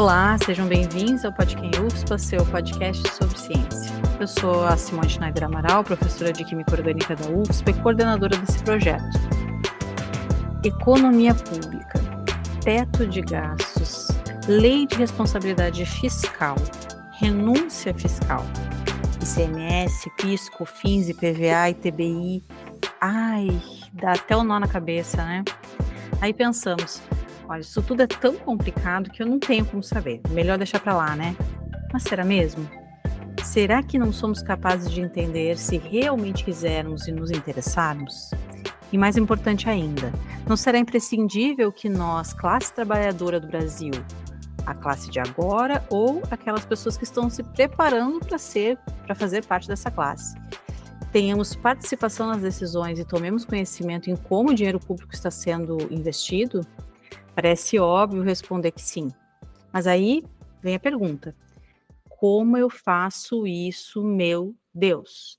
Olá, sejam bem-vindos ao Podcast UFSPA, seu podcast sobre ciência. Eu sou a Simone Schneider Amaral, professora de Química Orgânica da UFSPA e coordenadora desse projeto. Economia pública, teto de gastos, lei de responsabilidade fiscal, renúncia fiscal, ICMS, PIS, COFINS, IPVA, ITBI. Ai, dá até o um nó na cabeça, né? Aí pensamos, olha, isso tudo é tão complicado que eu não tenho como saber. Melhor deixar para lá, né? Mas será mesmo? Será que não somos capazes de entender se realmente quisermos e nos interessarmos? E mais importante ainda, não será imprescindível que nós, classe trabalhadora do Brasil, a classe de agora ou aquelas pessoas que estão se preparando para ser, para fazer parte dessa classe, tenhamos participação nas decisões e tomemos conhecimento em como o dinheiro público está sendo investido, parece óbvio responder que sim. Mas aí vem a pergunta: como eu faço isso, meu Deus?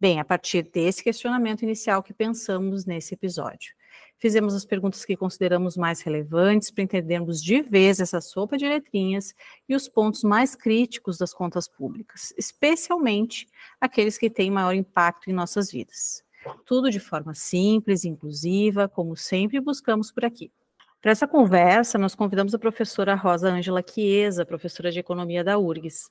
Bem, a partir desse questionamento inicial que pensamos nesse episódio. Fizemos as perguntas que consideramos mais relevantes para entendermos de vez essa sopa de letrinhas e os pontos mais críticos das contas públicas, especialmente aqueles que têm maior impacto em nossas vidas. Tudo de forma simples, inclusiva, como sempre buscamos por aqui. Para essa conversa, nós convidamos a professora Rosa Ângela Chiesa, professora de Economia da URGS,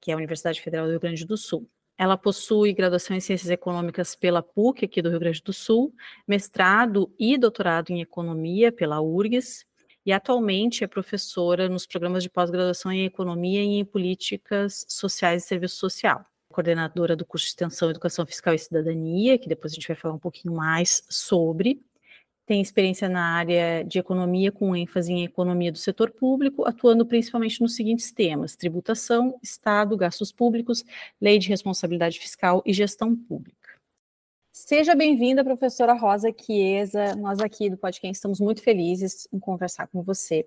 que é a Universidade Federal do Rio Grande do Sul. Ela possui graduação em Ciências Econômicas pela PUC, aqui do Rio Grande do Sul, mestrado e doutorado em Economia pela URGS, e atualmente é professora nos programas de pós-graduação em Economia e em Políticas Sociais e Serviço Social. Coordenadora do curso de Extensão Educação Fiscal e Cidadania, que depois a gente vai falar um pouquinho mais sobre, tem experiência na área de economia, com ênfase em economia do setor público, atuando principalmente nos seguintes temas: tributação, Estado, gastos públicos, lei de responsabilidade fiscal e gestão pública. Seja bem-vinda, professora Rosa Chiesa. Nós aqui do podcast estamos muito felizes em conversar com você.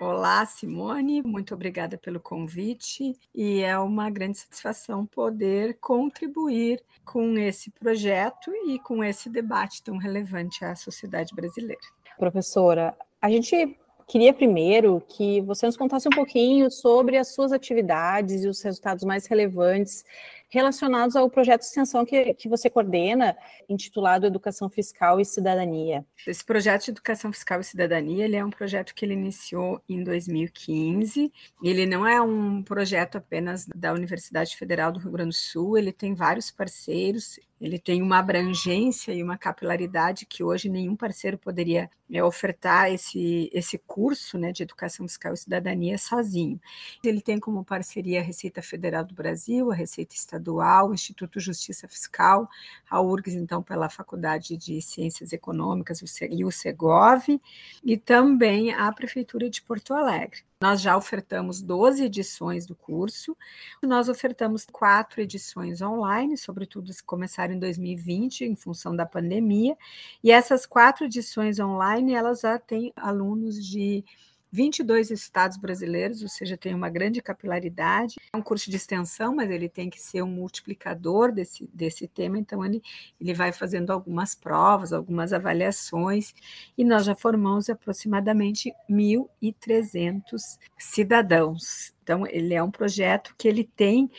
Olá, Simone, muito obrigada pelo convite e é uma grande satisfação poder contribuir com esse projeto e com esse debate tão relevante à sociedade brasileira. Professora, a gente queria primeiro que você nos contasse um pouquinho sobre as suas atividades e os resultados mais relevantes relacionados ao projeto de extensão que, que você coordena, intitulado Educação Fiscal e Cidadania. Esse projeto de Educação Fiscal e Cidadania, ele é um projeto que ele iniciou em 2015. Ele não é um projeto apenas da Universidade Federal do Rio Grande do Sul, ele tem vários parceiros, ele tem uma abrangência e uma capilaridade que hoje nenhum parceiro poderia é, ofertar esse, esse curso né, de Educação Fiscal e Cidadania sozinho. Ele tem como parceria a Receita Federal do Brasil, a Receita Estadual, o Instituto Justiça Fiscal, a URGS, então, pela Faculdade de Ciências Econômicas e o Segov, e também a Prefeitura de Porto Alegre. Nós já ofertamos 12 edições do curso, nós ofertamos quatro edições online, sobretudo se começaram em 2020, em função da pandemia, e essas quatro edições online, elas já têm alunos de 22 estados brasileiros, ou seja, tem uma grande capilaridade. É um curso de extensão, mas ele tem que ser um multiplicador desse, desse tema, então ele, ele vai fazendo algumas provas, algumas avaliações, e nós já formamos aproximadamente 1.300 cidadãos. Então, ele é um projeto que ele tem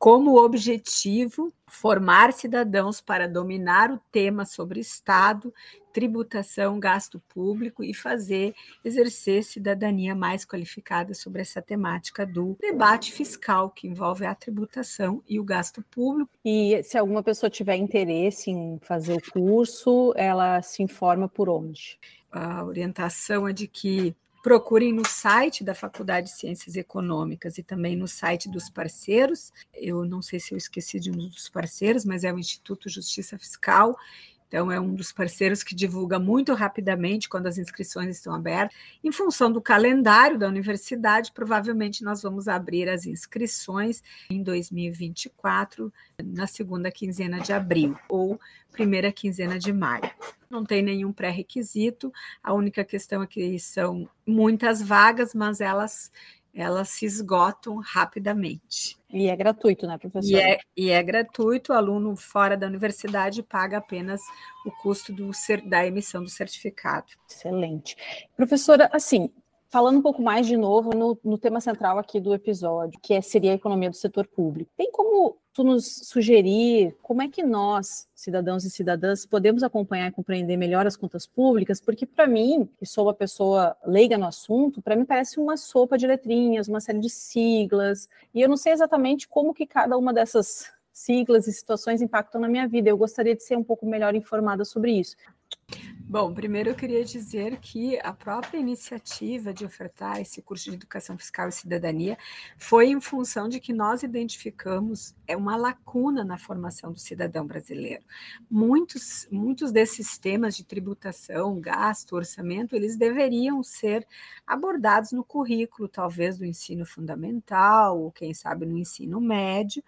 como objetivo formar cidadãos para dominar o tema sobre Estado, tributação, gasto público e fazer exercer cidadania mais qualificada sobre essa temática do debate fiscal que envolve a tributação e o gasto público. E se alguma pessoa tiver interesse em fazer o curso, ela se informa por onde? A orientação é de que procurem no site da Faculdade de Ciências Econômicas e também no site dos parceiros. Eu não sei se eu esqueci de um dos parceiros, mas é o Instituto Justiça Fiscal. Então, é um dos parceiros que divulga muito rapidamente quando as inscrições estão abertas. Em função do calendário da universidade, provavelmente nós vamos abrir as inscrições em 2024, na segunda quinzena de abril ou primeira quinzena de maio não tem nenhum pré-requisito, a única questão é que são muitas vagas, mas elas elas se esgotam rapidamente. E é gratuito, né, professor? E é, e é gratuito, o aluno fora da universidade paga apenas o custo do, da emissão do certificado. Excelente. Professora, assim, falando um pouco mais de novo no, no tema central aqui do episódio, que é, seria a economia do setor público. Tem como tu nos sugerir como é que nós, cidadãos e cidadãs, podemos acompanhar e compreender melhor as contas públicas? Porque para mim, que sou uma pessoa leiga no assunto, para mim parece uma sopa de letrinhas, uma série de siglas, e eu não sei exatamente como que cada uma dessas siglas e situações impactam na minha vida. Eu gostaria de ser um pouco melhor informada sobre isso. Bom, primeiro eu queria dizer que a própria iniciativa de ofertar esse curso de Educação Fiscal e Cidadania foi em função de que nós identificamos é uma lacuna na formação do cidadão brasileiro. Muitos, muitos desses temas de tributação, gasto, orçamento, eles deveriam ser abordados no currículo, talvez do ensino fundamental, ou quem sabe no ensino médio,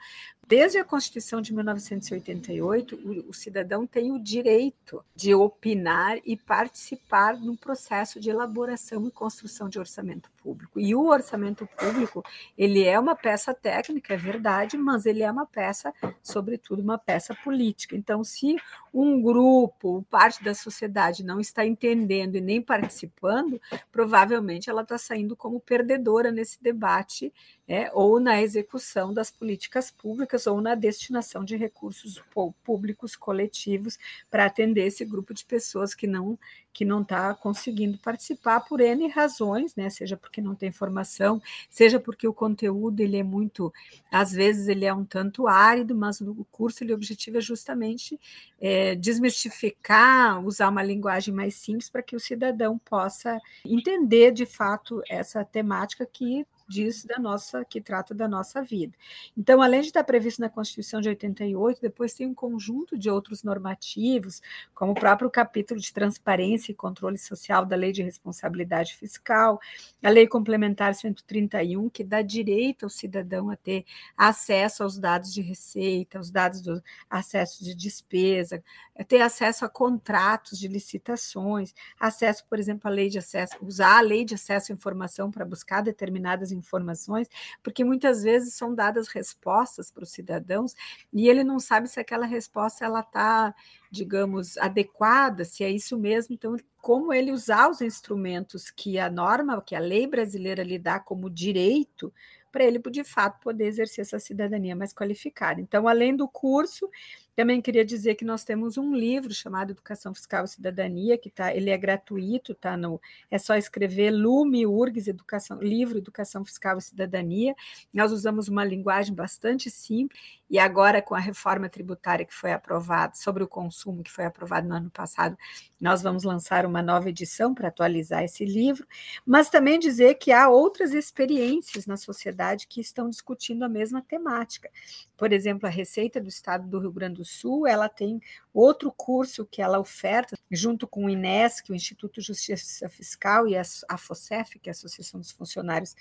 Desde a Constituição de 1988, o, o, cidadão tem o direito de opinar e participar no processo de elaboração e construção de orçamento público. E o orçamento público, ele é uma peça técnica, é verdade, mas ele é uma peça, sobretudo, uma peça política. Então, se um grupo, parte da sociedade não está entendendo e nem participando, provavelmente ela está saindo como perdedora nesse debate, é, ou na execução das políticas públicas, ou na destinação de recursos públicos coletivos para atender esse grupo de pessoas que não que não está conseguindo participar por N razões, né? Seja porque não tem formação, seja porque o conteúdo ele é muito, às vezes ele é um tanto árido, mas o curso ele, o objetivo é justamente é, desmistificar, usar uma linguagem mais simples para que o cidadão possa entender de fato essa temática que diz da nossa, que trata da nossa vida. Então, além de estar previsto na Constituição de 88, depois tem um conjunto de outros normativos, como o próprio capítulo de transparência e controle social da Lei de Responsabilidade Fiscal, a Lei Complementar 131, que dá direito ao cidadão a ter acesso aos dados de receita, aos dados do acesso de despesa, ter acesso a contratos de licitações, acesso, por exemplo, à lei de acesso, usar a lei de acesso à informação para buscar determinadas informações informações, porque muitas vezes são dadas respostas para os cidadãos e ele não sabe se aquela resposta ela está, digamos, adequada, se é isso mesmo. Então, como ele usar os instrumentos que a norma, que a lei brasileira lhe dá como direito para ele, de fato, poder exercer essa cidadania mais qualificada. Então, além do curso, também queria dizer que nós temos um livro chamado Educação Fiscal e Cidadania, que tá, ele é gratuito, tá no, é só escrever Lume URGS Educação, livro Educação Fiscal e Cidadania. Nós usamos uma linguagem bastante simples e agora com a reforma tributária que foi aprovada sobre o consumo que foi aprovado no ano passado, nós vamos lançar uma nova edição para atualizar esse livro, mas também dizer que há outras experiências na sociedade que estão discutindo a mesma temática. Por exemplo, a Receita do Estado do Rio Grande do Sul, ela tem outro curso que ela oferta, junto com o INESC, o Instituto de Justiça Fiscal, e a, FOCEF, que é a Associação dos Funcionários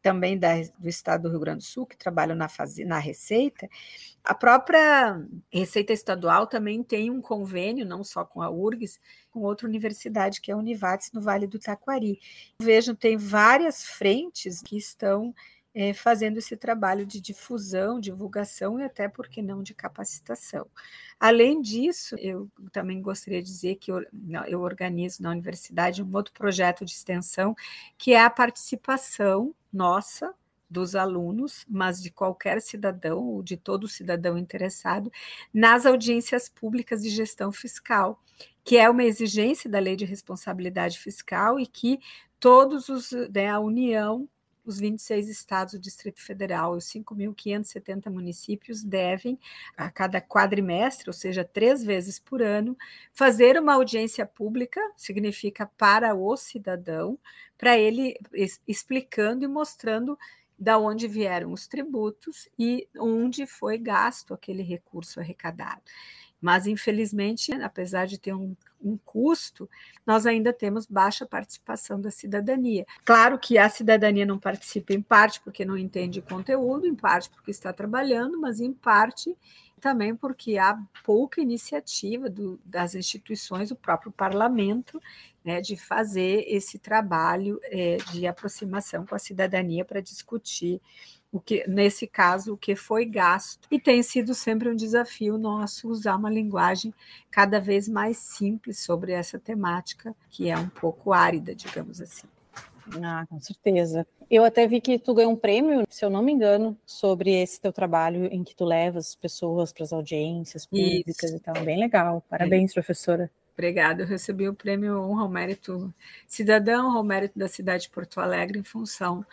também da, do Estado do Rio Grande do Sul, que trabalham na, na Receita. A própria Receita Estadual também tem um convênio, não só com a URGS, com outra universidade, que é a Univates, no Vale do Taquari. Vejam, tem várias frentes que estão é, fazendo esse trabalho de difusão, divulgação e até, por que não, de capacitação. Além disso, eu também gostaria de dizer que eu, eu organizo na universidade um outro projeto de extensão, que é a participação nossa, dos alunos, mas de qualquer cidadão ou de todo cidadão interessado, nas audiências públicas de gestão fiscal, que é uma exigência da Lei de Responsabilidade Fiscal e que todos os, né, a União os 26 estados do Distrito Federal e os 5.570 municípios devem, a cada quadrimestre, ou seja, três vezes por ano, fazer uma audiência pública, significa para o cidadão, para ele explicando e mostrando da onde vieram os tributos e onde foi gasto aquele recurso arrecadado. Mas, infelizmente, apesar de ter um, um, custo, nós ainda temos baixa participação da cidadania. Claro que a cidadania não participa, em parte porque não entende conteúdo, em parte porque está trabalhando, mas em parte também porque há pouca iniciativa do, das instituições, o próprio parlamento, né, de fazer esse trabalho é, de aproximação com a cidadania para discutir o que nesse caso o que foi gasto e tem sido sempre um desafio nosso usar uma linguagem cada vez mais simples sobre essa temática que é um pouco árida, digamos assim. Ah, com certeza. Eu até vi que tu ganhou um prêmio, se eu não me engano, sobre esse teu trabalho em que tu levas pessoas para as audiências públicas Isso. e tal. Bem legal. Parabéns, é. professora. Obrigada. Eu recebi o prêmio Honra ao Mérito Cidadão, ao Mérito da cidade de Porto Alegre, em função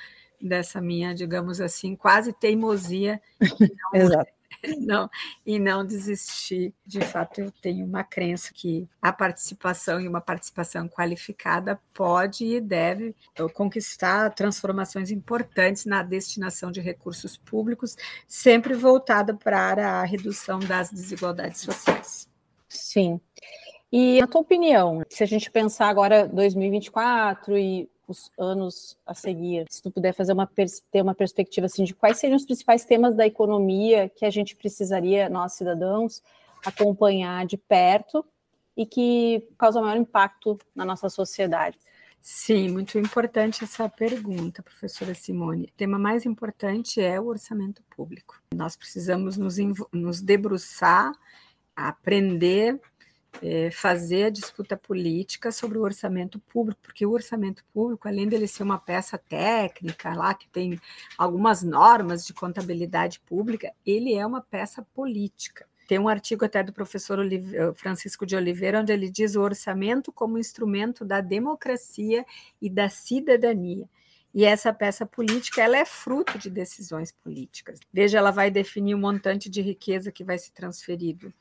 dessa minha, digamos assim, quase teimosia. Exato. não, e não desistir. De fato, eu tenho uma crença que a participação e uma participação qualificada pode e deve conquistar transformações importantes na destinação de recursos públicos, sempre voltada para a redução das desigualdades sociais. Sim. E na tua opinião, se a gente pensar agora 2024 e os anos a seguir, se tu puder fazer uma ter uma perspectiva assim de quais seriam os principais temas da economia que a gente precisaria, nós cidadãos, acompanhar de perto e que causam maior impacto na nossa sociedade. Sim, muito importante essa pergunta, professora Simone. O tema mais importante é o orçamento público. Nós precisamos nos, nos debruçar, aprender é, fazer a disputa política sobre o orçamento público, porque o orçamento público, além dele ser uma peça técnica lá que tem algumas normas de contabilidade pública, ele é uma peça política. Tem um artigo até do professor eh, Francisco de Oliveira, onde ele diz o orçamento como instrumento da democracia e da cidadania. E essa peça política ela é fruto de decisões políticas. Veja, ela vai definir o montante de riqueza que vai ser transferido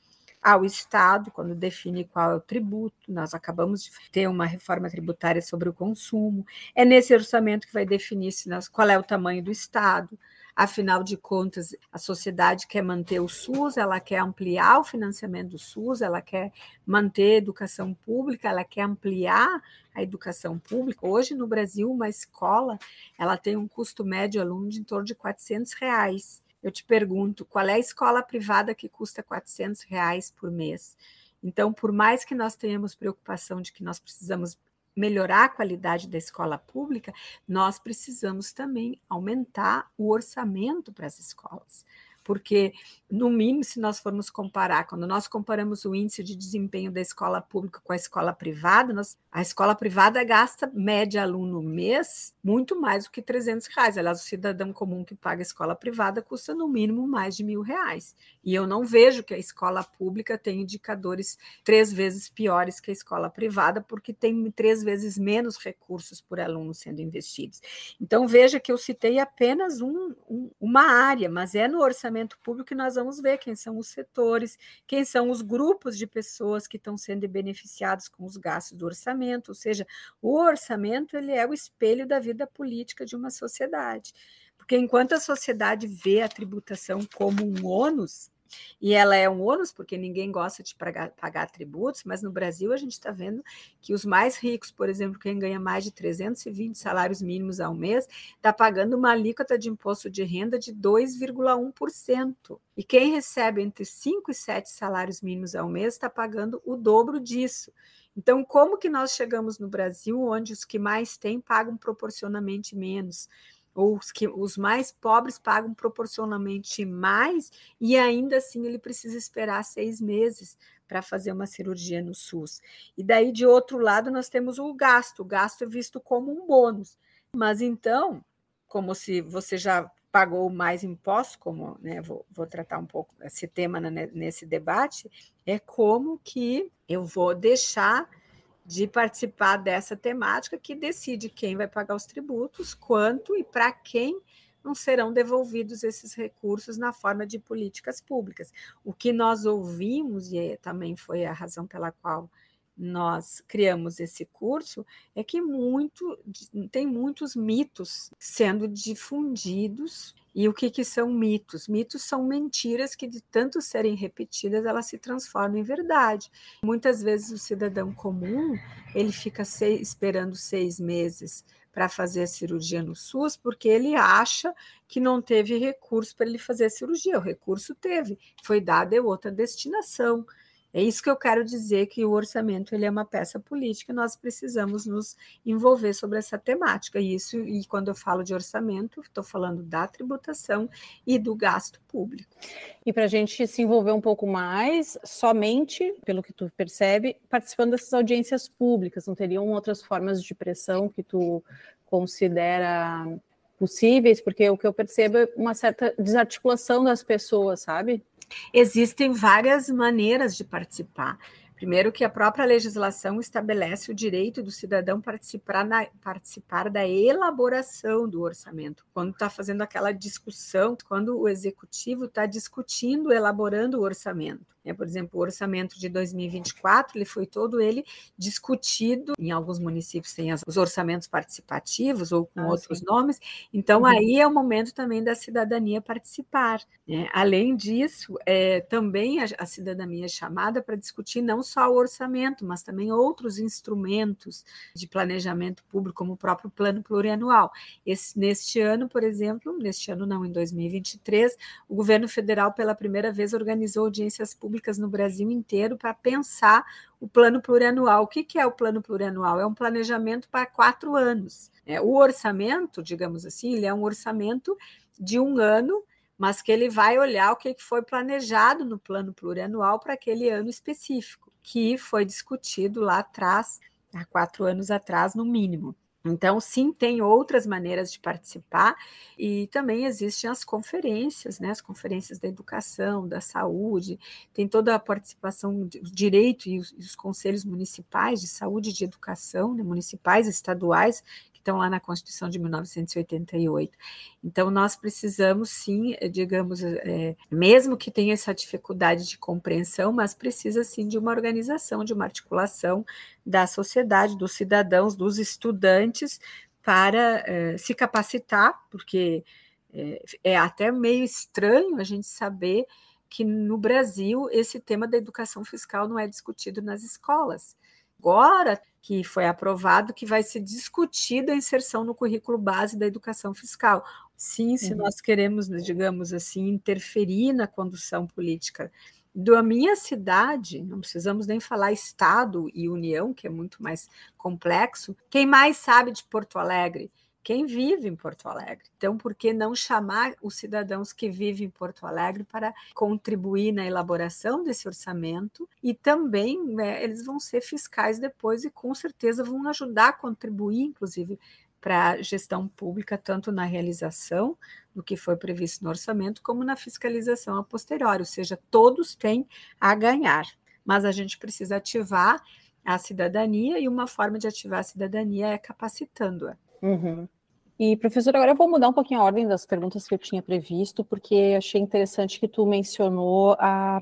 ao Estado, quando define qual é o tributo. Nós acabamos de ter uma reforma tributária sobre o consumo. É nesse orçamento que vai definir se nós, qual é o tamanho do Estado. Afinal de contas, a sociedade quer manter o SUS, ela quer ampliar o financiamento do SUS, ela quer manter a educação pública, ela quer ampliar a educação pública. Hoje, no Brasil, uma escola ela tem um custo médio aluno de em torno de 400 reais eu te pergunto, qual é a escola privada que custa 400 reais por mês? Então, por mais que nós tenhamos preocupação de que nós precisamos melhorar a qualidade da escola pública, nós precisamos também aumentar o orçamento para as escolas porque, no mínimo, se nós formos comparar, quando nós comparamos o índice de desempenho da escola pública com a escola privada, nós, a escola privada gasta, média aluno mês, muito mais do que 300 reais. Aliás, o cidadão comum que paga a escola privada custa, no mínimo, mais de mil reais. E eu não vejo que a escola pública tem indicadores três vezes piores que a escola privada, porque tem três vezes menos recursos por aluno sendo investidos. Então, veja que eu citei apenas um, um, uma área, mas é no orçamento orçamento público e nós vamos ver quem são os setores, quem são os grupos de pessoas que estão sendo beneficiados com os gastos do orçamento, ou seja, o orçamento ele é o espelho da vida política de uma sociedade. Porque enquanto a sociedade vê a tributação como um ônus, e ela é um ônus, porque ninguém gosta de pagar, pagar tributos, mas no Brasil a gente está vendo que os mais ricos, por exemplo, quem ganha mais de 320 salários mínimos ao mês, está pagando uma alíquota de imposto de renda de 2,1%. E quem recebe entre 5 e 7 salários mínimos ao mês está pagando o dobro disso. Então, como que nós chegamos no Brasil, onde os que mais têm pagam proporcionalmente menos? Ou os, que, os mais pobres pagam proporcionalmente mais e ainda assim ele precisa esperar seis meses para fazer uma cirurgia no SUS. E daí, de outro lado, nós temos o gasto. O gasto é visto como um bônus. Mas então, como se você já pagou mais impostos, como né, vou, vou tratar um pouco esse tema nesse debate, é como que eu vou deixar de participar dessa temática que decide quem vai pagar os tributos, quanto e para quem não serão devolvidos esses recursos na forma de políticas públicas. O que nós ouvimos, e também foi a razão pela qual nós criamos esse curso, é que muito, tem muitos mitos sendo difundidos e o que, que são mitos? Mitos são mentiras que, de tanto serem repetidas, elas se transformam em verdade. Muitas vezes o cidadão comum ele fica seis, esperando seis meses para fazer a cirurgia no SUS, porque ele acha que não teve recurso para ele fazer a cirurgia. O recurso teve, foi dada outra destinação. É isso que eu quero dizer que o orçamento ele é uma peça política, nós precisamos nos envolver sobre essa temática. Isso, e quando eu falo de orçamento, estou falando da tributação e do gasto público. E para a gente se envolver um pouco mais, somente, pelo que tu percebe, participando dessas audiências públicas, não teriam outras formas de pressão que tu considera possíveis? Porque o que eu percebo é uma certa desarticulação das pessoas, sabe? Existem várias maneiras de participar. Primeiro, que a própria legislação estabelece o direito do cidadão participar, na, participar da elaboração do orçamento. Quando está fazendo aquela discussão, quando o executivo está discutindo, elaborando o orçamento. É, por exemplo, o orçamento de 2024, ele foi todo ele discutido. Em alguns municípios tem os orçamentos participativos ou com ah, outros sim. nomes. Então, uhum. aí é o momento também da cidadania participar. Né? Além disso, é, também a, a cidadania é chamada para discutir não só o orçamento, mas também outros instrumentos de planejamento público, como o próprio plano plurianual. Esse, neste ano, por exemplo, neste ano não, em 2023, o governo federal, pela primeira vez, organizou audiências públicas públicas no Brasil inteiro para pensar o plano plurianual. O que, que é o plano plurianual? É um planejamento para quatro anos. É, o orçamento, digamos assim, ele é um orçamento de um ano, mas que ele vai olhar o que foi planejado no plano plurianual para aquele ano específico, que foi discutido lá atrás, há quatro anos atrás, no mínimo. Então, sim, tem outras maneiras de participar e também existem as conferências, né? As conferências da educação, da saúde, tem toda a participação, o direito e os, os conselhos municipais de saúde e de educação, né? municipais, estaduais, estão lá na Constituição de 1988. Então, nós precisamos, sim, eh, digamos, é, mesmo que tenha essa dificuldade de compreensão, mas precisa, sim, de uma organização, de uma articulação da sociedade, dos cidadãos, dos estudantes, para é, se capacitar, porque é, é até meio estranho a gente saber que no Brasil esse tema da educação fiscal não é discutido nas escolas agora que foi aprovado que vai ser discutida a inserção no currículo base da educação fiscal. Sim, se uhum. nós queremos, digamos assim, interferir na condução política da minha cidade, não precisamos nem falar Estado e União, que é muito mais complexo. Quem mais sabe de Porto Alegre? Quem vive em Porto Alegre. Então, por que não chamar os cidadãos que vivem em Porto Alegre para contribuir na elaboração desse orçamento? E também né, eles vão ser fiscais depois e com certeza vão ajudar a contribuir, inclusive, para a gestão pública, tanto na realização do que foi previsto no orçamento, como na fiscalização a posteriori, ou seja, todos têm a ganhar. Mas a gente precisa ativar a cidadania e uma forma de ativar a cidadania é capacitando-a. Uhum. E, professor, agora eu vou mudar um pouquinho a ordem das perguntas que eu tinha previsto, porque achei interessante que tu mencionou a,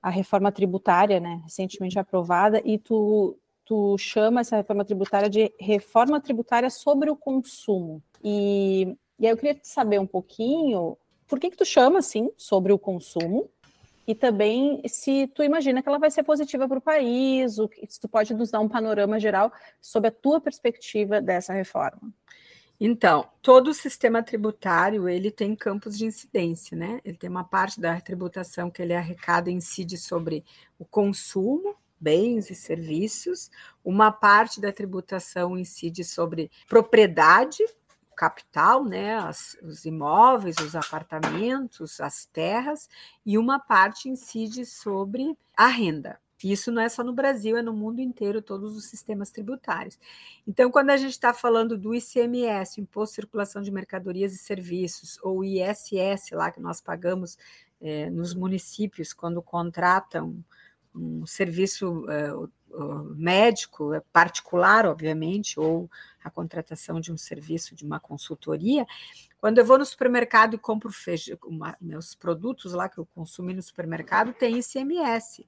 a reforma tributária, né, recentemente aprovada, e tu, tu chama essa reforma tributária de reforma tributária sobre o consumo. E, e aí eu queria saber um pouquinho por que, que tu chama assim sobre o consumo, e também se tu imagina que ela vai ser positiva para o país, se tu pode nos dar um panorama geral sobre a tua perspectiva dessa reforma. Então, todo o sistema tributário ele tem campos de incidência, né? Ele tem uma parte da tributação que ele arrecada e incide sobre o consumo, bens e serviços, uma parte da tributação incide sobre propriedade, capital, né, as, os imóveis, os apartamentos, as terras, e uma parte incide sobre a renda. Isso não é só no Brasil, é no mundo inteiro, todos os sistemas tributários. Então, quando a gente está falando do ICMS, Imposto de Circulação de Mercadorias e Serviços, ou ISS, lá que nós pagamos é, nos municípios quando contratam um serviço é, médico, é, particular, obviamente, ou a contratação de um serviço de uma consultoria, quando eu vou no supermercado e compro feijão, uma, meus produtos lá que eu consumi no supermercado, tem ICMS.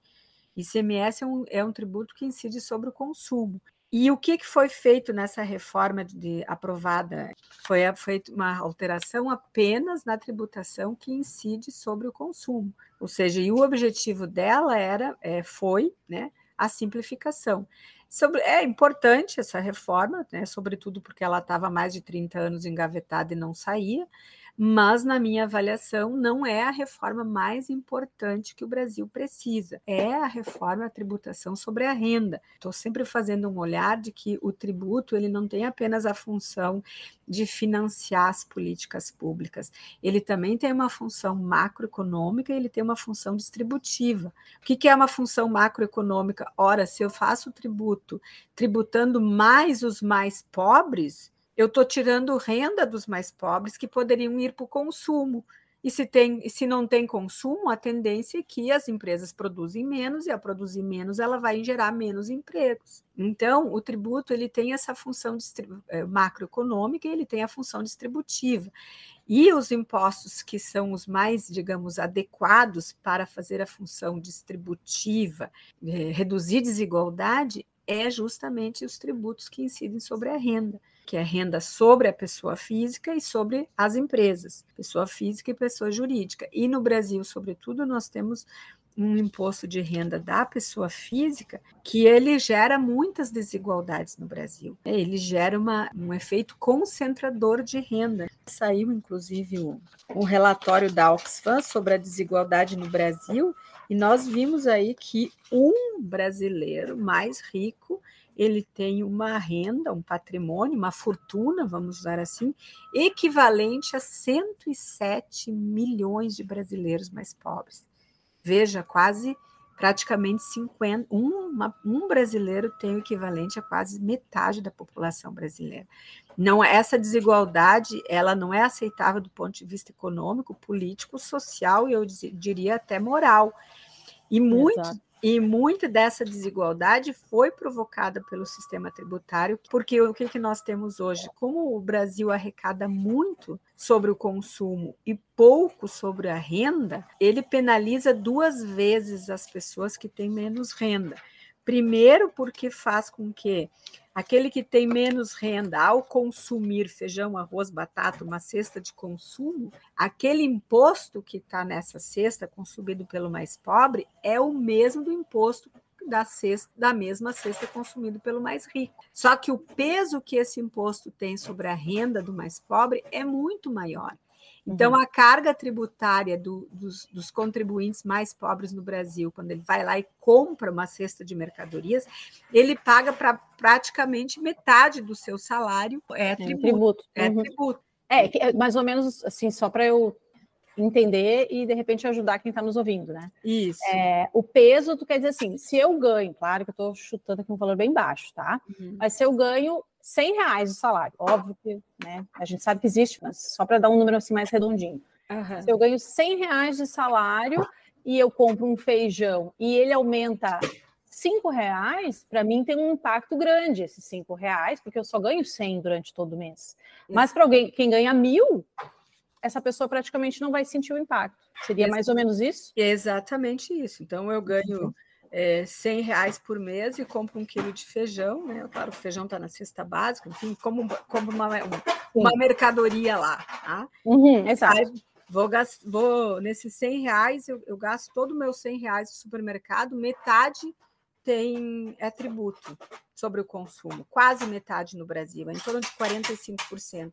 ICMS é um, é um tributo que incide sobre o consumo. E o que, foi feito nessa reforma de, aprovada? Foi feita uma alteração apenas na tributação que incide sobre o consumo. Ou seja, e o objetivo dela era, é, foi né, a simplificação. Sobre, é importante essa reforma, né, sobretudo porque ela estava mais de 30 anos engavetada e não saía, mas, na minha avaliação, não é a reforma mais importante que o Brasil precisa. É a reforma, a tributação sobre a renda. Estou sempre fazendo um olhar de que o tributo ele não tem apenas a função de financiar as políticas públicas, ele também tem uma função macroeconômica e ele tem uma função distributiva. O que, que é uma função macroeconômica? Ora, se eu faço tributo tributando mais os mais pobres, eu estou tirando renda dos mais pobres que poderiam ir para o consumo. E se, tem, se não tem consumo, a tendência é que as empresas produzem menos, e a produzir menos, ela vai gerar menos empregos. Então, o tributo ele tem essa função eh, macroeconômica e ele tem a função distributiva. E os impostos que são os mais, digamos, adequados para fazer a função distributiva, eh, reduzir desigualdade, é justamente os tributos que incidem sobre a renda que é renda sobre a pessoa física e sobre as empresas, pessoa física e pessoa jurídica. E no Brasil, sobretudo, nós temos um imposto de renda da pessoa física que ele gera muitas desigualdades no Brasil. Ele gera uma, um efeito concentrador de renda. Saiu, inclusive, um, um relatório da Oxfam sobre a desigualdade no Brasil e nós vimos aí que um brasileiro mais rico ele tem uma renda, um patrimônio, uma fortuna, vamos usar assim, equivalente a 107 milhões de brasileiros mais pobres. Veja, quase praticamente 50, um, uma, um brasileiro tem o equivalente a quase metade da população brasileira. Não essa desigualdade, ela não é aceitável do ponto de vista econômico, político, social e eu diria até moral. E muito. E muita dessa desigualdade foi provocada pelo sistema tributário, porque o que, que nós temos hoje? Como o Brasil arrecada muito sobre o consumo e pouco sobre a renda, ele penaliza duas vezes as pessoas que têm menos renda. Primeiro, porque faz com que aquele que tem menos renda, ao consumir feijão, arroz, batata, uma cesta de consumo, aquele imposto que está nessa cesta, consumido pelo mais pobre, é o mesmo do imposto da, cesta, da mesma cesta consumido pelo mais rico. Só que o peso que esse imposto tem sobre a renda do mais pobre é muito maior. Então, uhum. a carga tributária do, dos, dos, contribuintes mais pobres no Brasil, quando ele vai lá e compra uma cesta de mercadorias, ele paga para praticamente metade do seu salário é, é tributo. tributo. É uhum. tributo. É, é, mais ou menos assim, só para eu entender e de repente ajudar quem está nos ouvindo, né? Isso. É, o peso, tu quer dizer assim, se eu ganho, claro que eu estou chutando aqui um valor bem baixo, tá? Uhum. Mas se eu ganho 100 reais de salário. Óbvio que né, a gente sabe que existe, mas só para dar um número assim mais redondinho. Uhum. Se eu ganho 100 reais de salário e eu compro um feijão e ele aumenta 5 reais, para mim tem um impacto grande esses 5 reais, porque eu só ganho 100 durante todo o mês. Mas para alguém quem ganha mil, essa pessoa praticamente não vai sentir o impacto. Seria mais ou menos isso? Exatamente isso. Então eu ganho é, 100 reais por mês e compro um quilo de feijão, né? Claro, o feijão está na cesta básica, enfim, como, como uma, uma mercadoria lá, tá? Uhum, exato. Aí, vou, gast, vou, nesses 100 reais, eu, eu gasto todo o meu 100 reais no supermercado, metade tem é tributo sobre o consumo, quase metade no Brasil, é em torno de 45%.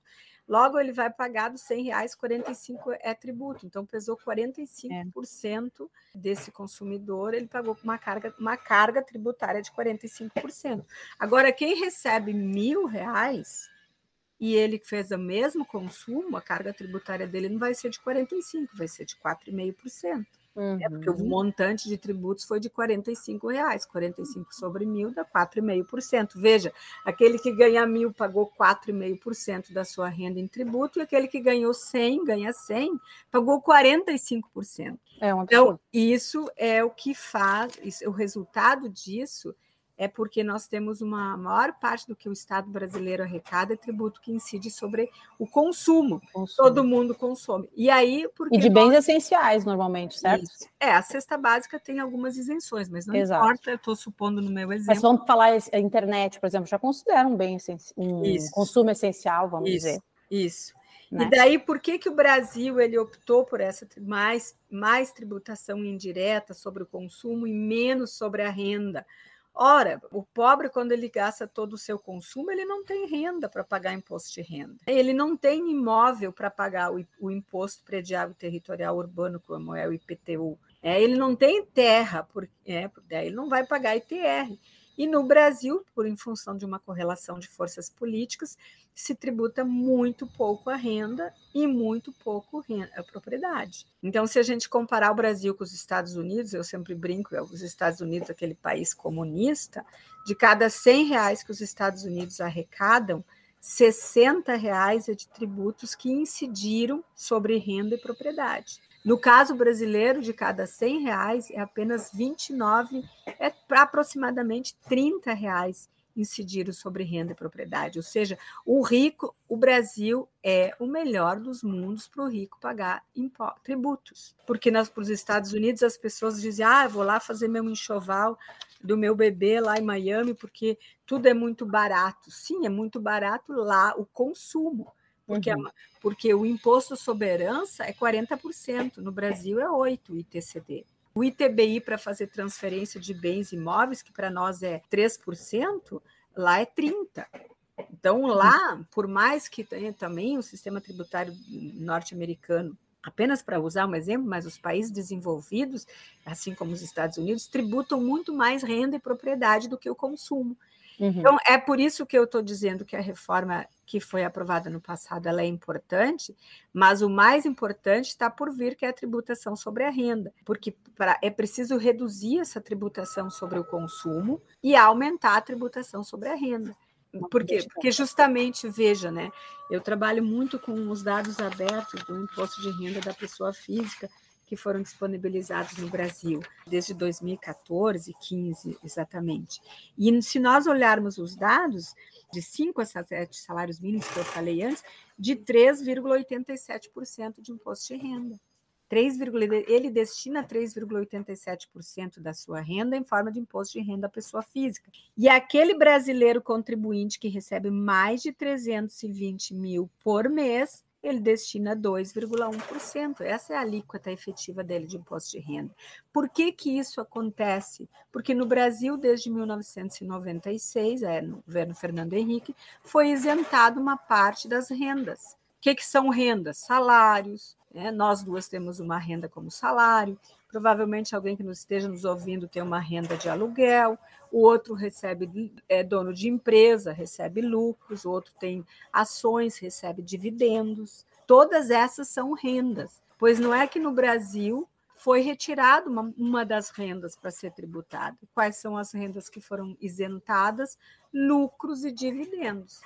Logo, ele vai pagar dos 100 reais, 45 é tributo. Então, pesou 45% é. desse consumidor, ele pagou uma carga, uma carga tributária de 45%. Agora, quem recebe mil reais e ele fez o mesmo consumo, a carga tributária dele não vai ser de 45%, vai ser de 4,5%. Uhum. É porque o uhum. montante de tributos foi de 45 reais, 45 sobre mil dá 4,5%. Veja, aquele que ganha mil pagou 4,5% da sua renda em tributo e aquele que ganhou 100, ganha 100, pagou 45%. É um então, isso é o que faz, isso, o resultado disso é porque nós temos uma maior parte do que o Estado brasileiro arrecada é tributo que incide sobre o consumo. consumo. Todo mundo consome. E aí, porque. E de bens nós... essenciais, normalmente, certo? Isso. É, a cesta básica tem algumas isenções, mas não Exato. importa, eu estou supondo no meu exemplo. Mas vamos falar a internet, por exemplo, já considera um bem um Isso. consumo essencial, vamos Isso. dizer. Isso. Né? E daí, por que, que o Brasil ele optou por essa mais, mais tributação indireta sobre o consumo e menos sobre a renda? Ora, o pobre, quando ele gasta todo o seu consumo, ele não tem renda para pagar imposto de renda. Ele não tem imóvel para pagar o, o, imposto predial territorial urbano, como é o IPTU. É, ele não tem terra, por, é, ele não vai pagar ITR. E no Brasil, por em função de uma correlação de forças políticas, se tributa muito pouco a renda e muito pouco a propriedade. Então, se a gente comparar o Brasil com os Estados Unidos, eu sempre brinco, é os Estados Unidos, aquele país comunista, de cada 100 reais que os Estados Unidos arrecadam, 60 reais é de tributos que incidiram sobre renda e propriedade. No caso brasileiro, de cada 100 reais, é apenas 29, é para aproximadamente 30 reais incidiram sobre renda e propriedade. Ou seja, o rico, o Brasil é o melhor dos mundos para o rico pagar tributos. Porque para os Estados Unidos as pessoas dizem: ah, vou lá fazer meu enxoval do meu bebê lá em Miami, porque tudo é muito barato. Sim, é muito barato lá o consumo. Porque, uhum. porque o imposto sobre herança é 40%, no Brasil é 8% o ITCD. O ITBI para fazer transferência de bens imóveis, que para nós é 3%, lá é 30%. Então, lá, por mais que tenha também o sistema tributário norte-americano, apenas para usar um exemplo, mas os países desenvolvidos, assim como os Estados Unidos, tributam muito mais renda e propriedade do que o consumo. Uhum. Então, é por isso que eu estou dizendo que a reforma que foi aprovada no passado ela é importante, mas o mais importante está por vir, que é a tributação sobre a renda, porque pra, é preciso reduzir essa tributação sobre o consumo e aumentar a tributação sobre a renda. Por quê? Porque justamente, veja, né? Eu trabalho muito com os dados abertos do imposto de renda da pessoa física, que foram disponibilizados no Brasil desde 2014, 15 exatamente. E se nós olharmos os dados de 5 a 7 salários mínimos que eu falei antes, de 3,87% de imposto de renda. 3, ele destina 3,87% da sua renda em forma de imposto de renda à pessoa física. E aquele brasileiro contribuinte que recebe mais de 320 mil por mês ele destina 2,1%. Essa é a alíquota efetiva dele de imposto de renda. Por que, que isso acontece? Porque no Brasil, desde 1996, é, no governo Fernando Henrique, foi isentado uma parte das rendas. O que, que são rendas? Salários. Né? Nós duas temos uma renda como salário. Provavelmente alguém que nos esteja nos ouvindo tem uma renda de aluguel, o outro recebe é dono de empresa, recebe lucros, o outro tem ações, recebe dividendos. Todas essas são rendas, pois não é que no Brasil foi retirada uma, uma das rendas para ser tributada. Quais são as rendas que foram isentadas? Lucros e dividendos.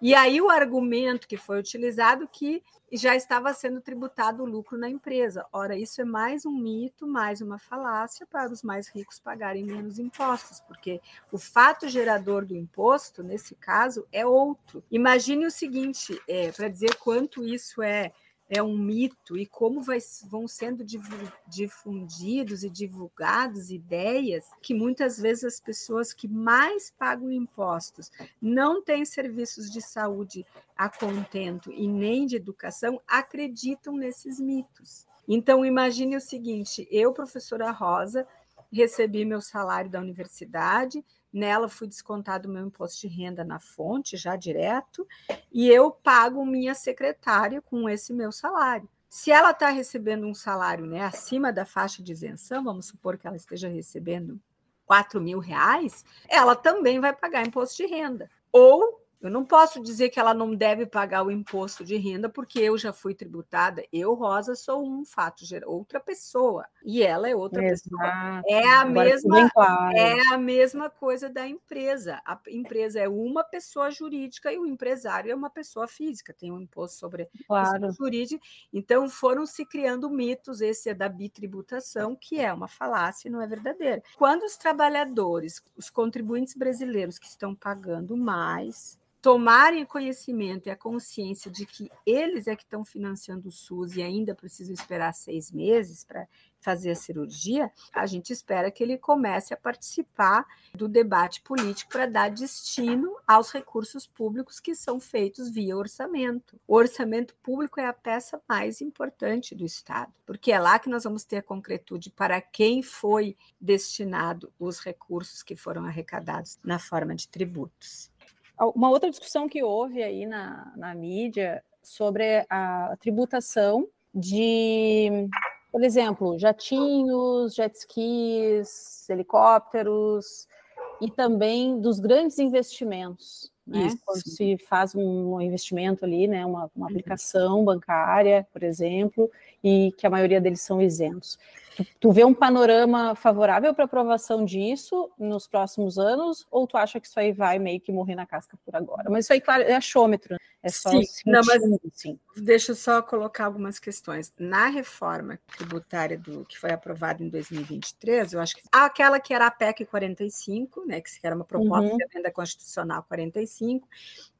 E aí o argumento que foi utilizado que já estava sendo tributado o lucro na empresa. Ora, isso é mais um mito, mais uma falácia para os mais ricos pagarem menos impostos, porque o fato gerador do imposto, nesse caso, é outro. Imagine o seguinte, é, para dizer quanto isso é é um mito e como vai, vão sendo difundidos e divulgados ideias que muitas vezes as pessoas que mais pagam impostos não têm serviços de saúde a contento e nem de educação acreditam nesses mitos. Então imagine o seguinte: eu, professora Rosa, recebi meu salário da universidade, Nela fui descontado o meu imposto de renda na fonte, já direto, e eu pago minha secretária com esse meu salário. Se ela está recebendo um salário né, acima da faixa de isenção, vamos supor que ela esteja recebendo 4 mil reais, ela também vai pagar imposto de renda. Ou eu não posso dizer que ela não deve pagar o imposto de renda porque eu já fui tributada. Eu, Rosa, sou um fato, outra pessoa e ela é outra Exato. pessoa. É a Agora mesma, claro. é a mesma coisa da empresa. A empresa é uma pessoa jurídica e o empresário é uma pessoa física. Tem um imposto sobre claro. jurídica. Então foram se criando mitos. Esse é da bitributação, que é uma falácia, não é verdadeira. Quando os trabalhadores, os contribuintes brasileiros que estão pagando mais tomarem conhecimento e a consciência de que eles é que estão financiando o SUS e ainda precisam esperar seis meses para fazer a cirurgia, a gente espera que ele comece a participar do debate político para dar destino aos recursos públicos que são feitos via orçamento. O orçamento público é a peça mais importante do Estado, porque é lá que nós vamos ter a concretude para quem foi destinado os recursos que foram arrecadados na forma de tributos. Uma outra discussão que houve aí na, na mídia sobre a tributação de, por exemplo, jatinhos, jet skis, helicópteros e também dos grandes investimentos. Né? Quando se faz um investimento ali, né? uma, uma uhum. aplicação bancária, por exemplo, e que a maioria deles são isentos. Tu, tu vê um panorama favorável para aprovação disso nos próximos anos, ou tu acha que isso aí vai meio que morrer na casca por agora? Mas isso aí, claro, é achômetro, né? é só sim, não, mas sim. Deixa eu só colocar algumas questões. Na reforma tributária do que foi aprovada em 2023, eu acho que aquela que era a PEC 45, né, que era uma proposta uhum. de emenda constitucional 45,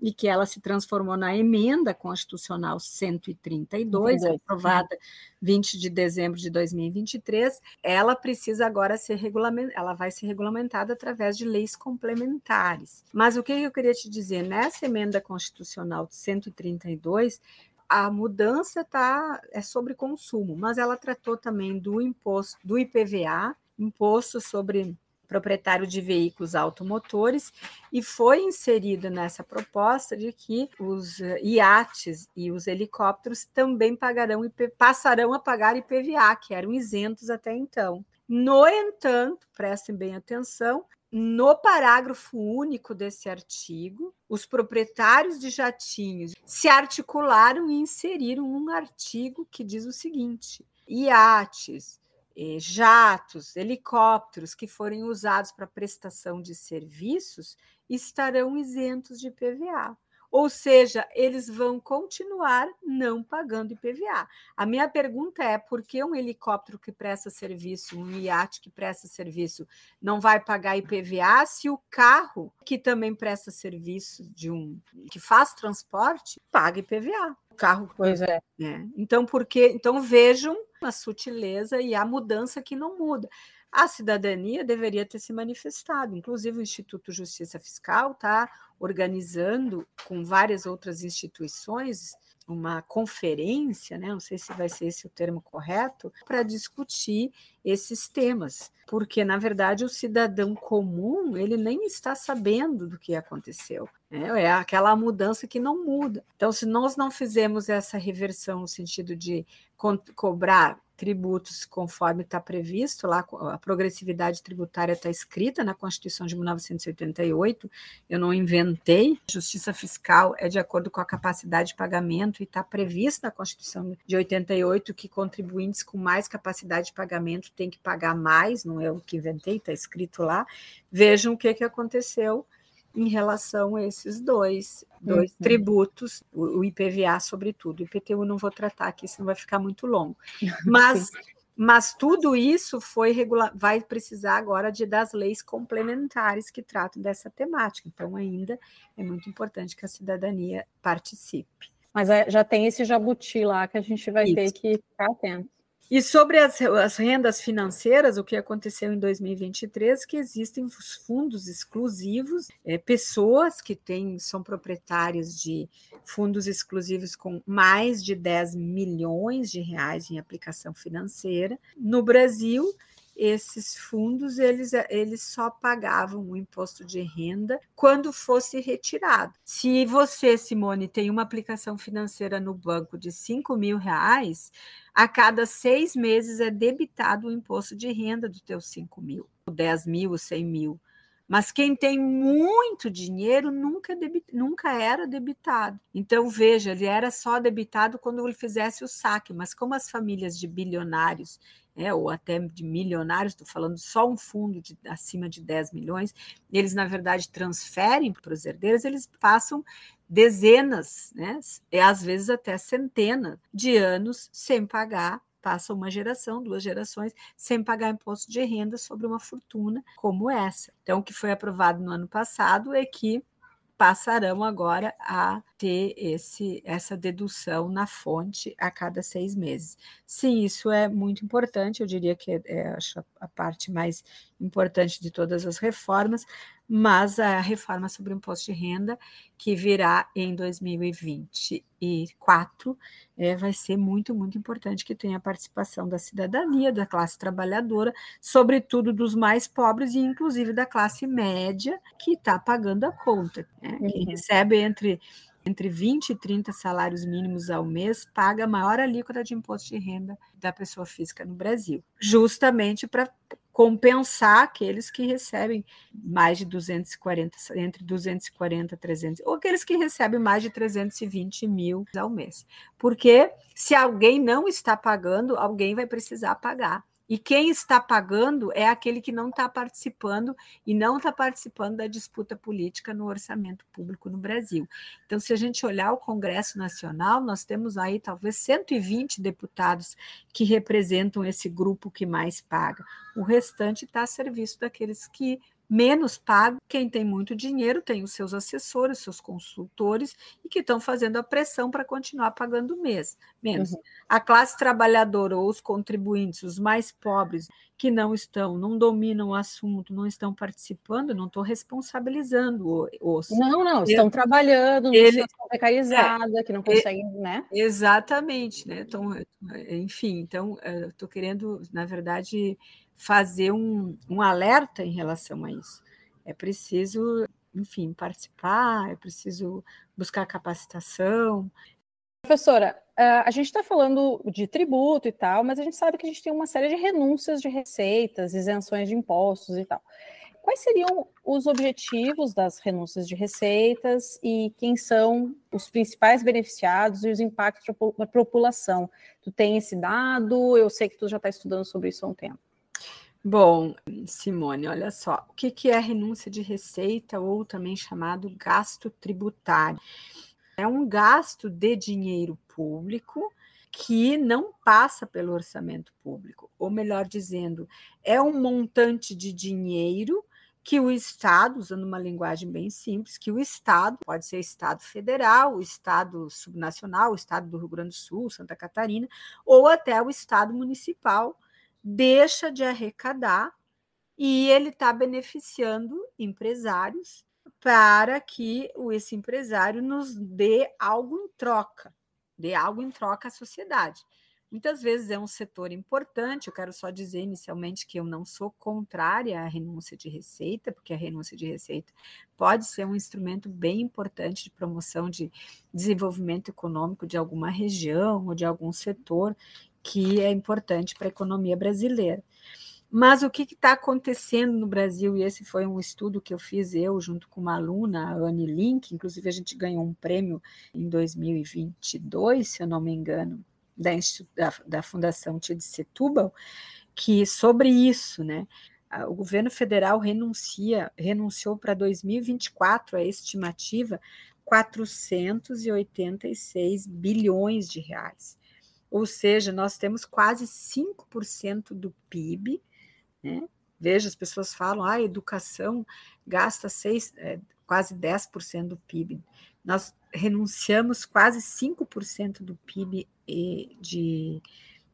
e que ela se transformou na emenda constitucional 132, uhum. aprovada 20 de dezembro de 2023, ela precisa agora ser regulamentada, ela vai ser regulamentada através de leis complementares. Mas o que eu queria te dizer, nessa emenda constitucional 132, a mudança tá, é sobre consumo, mas ela tratou também do imposto do IPVA, imposto sobre proprietário de veículos automotores, e foi inserida nessa proposta de que os eh, iates e os helicópteros também pagarão passarão a pagar IPVA, que eram isentos até então. No entanto, prestem bem atenção, no parágrafo único desse artigo, os proprietários de jatinhos se articularam e inseriram um artigo que diz o seguinte: iates, eh, jatos, helicópteros que forem usados para prestação de serviços estarão isentos de PVA. Ou seja, eles vão continuar não pagando IPVA. A minha pergunta é: por que um helicóptero que presta serviço, um iate que presta serviço, não vai pagar IPVA se o carro que também presta serviço de um que faz transporte paga IPVA? O carro, pois é. é. Então, porque então vejam a sutileza e a mudança que não muda a cidadania deveria ter se manifestado. Inclusive, o Instituto Justiça Fiscal está organizando com várias outras instituições uma conferência, né? não sei se vai ser esse o termo correto, para discutir esses temas, porque na verdade o cidadão comum ele nem está sabendo do que aconteceu, né? é aquela mudança que não muda. Então, se nós não fizermos essa reversão no sentido de co cobrar tributos conforme está previsto lá, a progressividade tributária está escrita na Constituição de 1988, eu não inventei. Justiça fiscal é de acordo com a capacidade de pagamento e está previsto na Constituição de 88 que contribuintes com mais capacidade de pagamento têm que pagar mais, não é o que inventei, está escrito lá. Vejam o que, que aconteceu em relação a esses dois, dois uhum. tributos, o, o, IPVA sobretudo. O IPTU não vou tratar aqui, senão vai ficar muito longo. Mas, mas tudo isso foi regular, vai precisar agora de das leis complementares que tratam dessa temática. Então, ainda é muito importante que a cidadania participe. Mas é, já tem esse jabuti lá que a gente vai isso. ter que ficar atento. E sobre as, as, rendas financeiras, o que aconteceu em 2023, que existem os fundos exclusivos, é, pessoas que têm, são proprietárias de fundos exclusivos com mais de 10 milhões de reais em aplicação financeira. No Brasil, esses fundos eles, eles só pagavam o imposto de renda quando fosse retirado. Se você, Simone, tem uma aplicação financeira no banco de 5 mil reais, a cada seis meses é debitado o imposto de renda do teu 5 mil, 10 mil, 100 mil. Mas quem tem muito dinheiro nunca, debit, nunca era debitado. Então, veja, ele era só debitado quando ele fizesse o saque, mas como as famílias de bilionários né, ou até de milionários, estou falando só um fundo de acima de 10 milhões, eles, na verdade, transferem para os herdeiros, eles passam dezenas, né, às vezes até centenas de anos sem pagar passa uma geração, duas gerações, sem pagar imposto de renda sobre uma fortuna como essa. Então, o que foi aprovado no ano passado é que passarão agora a ter esse, essa dedução na fonte a cada seis meses. Sim, isso é muito importante, eu diria que é, é acho a parte mais importante de todas as reformas, mas a reforma sobre o imposto de renda, que virá em 2024, é, vai ser muito, muito importante que tenha a participação da cidadania, da classe trabalhadora, sobretudo dos mais pobres e inclusive da classe média, que está pagando a conta. Né? Quem uhum. recebe entre entre 20 e 30 salários mínimos ao mês, paga a maior alíquota de imposto de renda da pessoa física no Brasil, justamente para compensar aqueles que recebem mais de 240, entre 240 e 300, ou aqueles que recebem mais de 320 mil ao mês. Porque se alguém não está pagando, alguém vai precisar pagar. E quem está pagando é aquele que não está participando e não está participando da disputa política no orçamento público no Brasil. Então, se a gente olhar o Congresso Nacional, nós temos aí talvez 120 deputados que representam esse grupo que mais paga. O restante está a serviço daqueles que menos pago. Quem tem muito dinheiro tem os seus assessores, seus consultores e que estão fazendo a pressão para continuar pagando mês, menos. Uhum. A classe trabalhadora ou os contribuintes, os mais pobres, que não estão, não dominam o assunto, não estão participando, não estou responsabilizando os. Não, não, estão trabalhando, ele, estão precarizadas, é, que não conseguem, é, né? Exatamente, né? Então, enfim, então, estou querendo, na verdade, fazer um, um alerta em relação a isso. É preciso, enfim, participar, é preciso buscar capacitação. Professora, a gente está falando de tributo e tal, mas a gente sabe que a gente tem uma série de renúncias de receitas, isenções de impostos e tal. Quais seriam os objetivos das renúncias de receitas e quem são os principais beneficiados e os impactos para a população? Tu tem esse dado? Eu sei que tu já está estudando sobre isso há um tempo. Bom, Simone, olha só, o que, que é renúncia de receita ou também chamado gasto tributário? É um gasto de dinheiro público que não passa pelo orçamento público, ou melhor dizendo, é um montante de dinheiro que o Estado, usando uma linguagem bem simples, que o Estado, pode ser Estado federal, o Estado subnacional, o Estado do Rio Grande do Sul, Santa Catarina, ou até o Estado municipal, deixa de arrecadar e ele está beneficiando empresários para que esse empresário nos dê algo em troca, dê algo em troca à sociedade. Muitas vezes é um setor importante, eu quero só dizer inicialmente que eu não sou contrária à renúncia de receita, porque a renúncia de receita pode ser um instrumento bem importante de promoção de desenvolvimento econômico de alguma região ou de algum setor, que é importante para a economia brasileira. Mas o que está acontecendo no Brasil, e esse foi um estudo que eu fiz eu junto com uma aluna, a Anne Link, inclusive a gente ganhou um prêmio em 2022, se eu não me engano, da, da, da Fundação Tia de Setúbal, que sobre isso, né? O governo federal renuncia, renunciou para 2024 a estimativa 486 bilhões de reais ou seja, nós temos quase 5% do PIB, né? Veja, as pessoas falam, ah, a educação gasta seis, é, quase 10% do PIB. Nós renunciamos quase 5% do PIB de,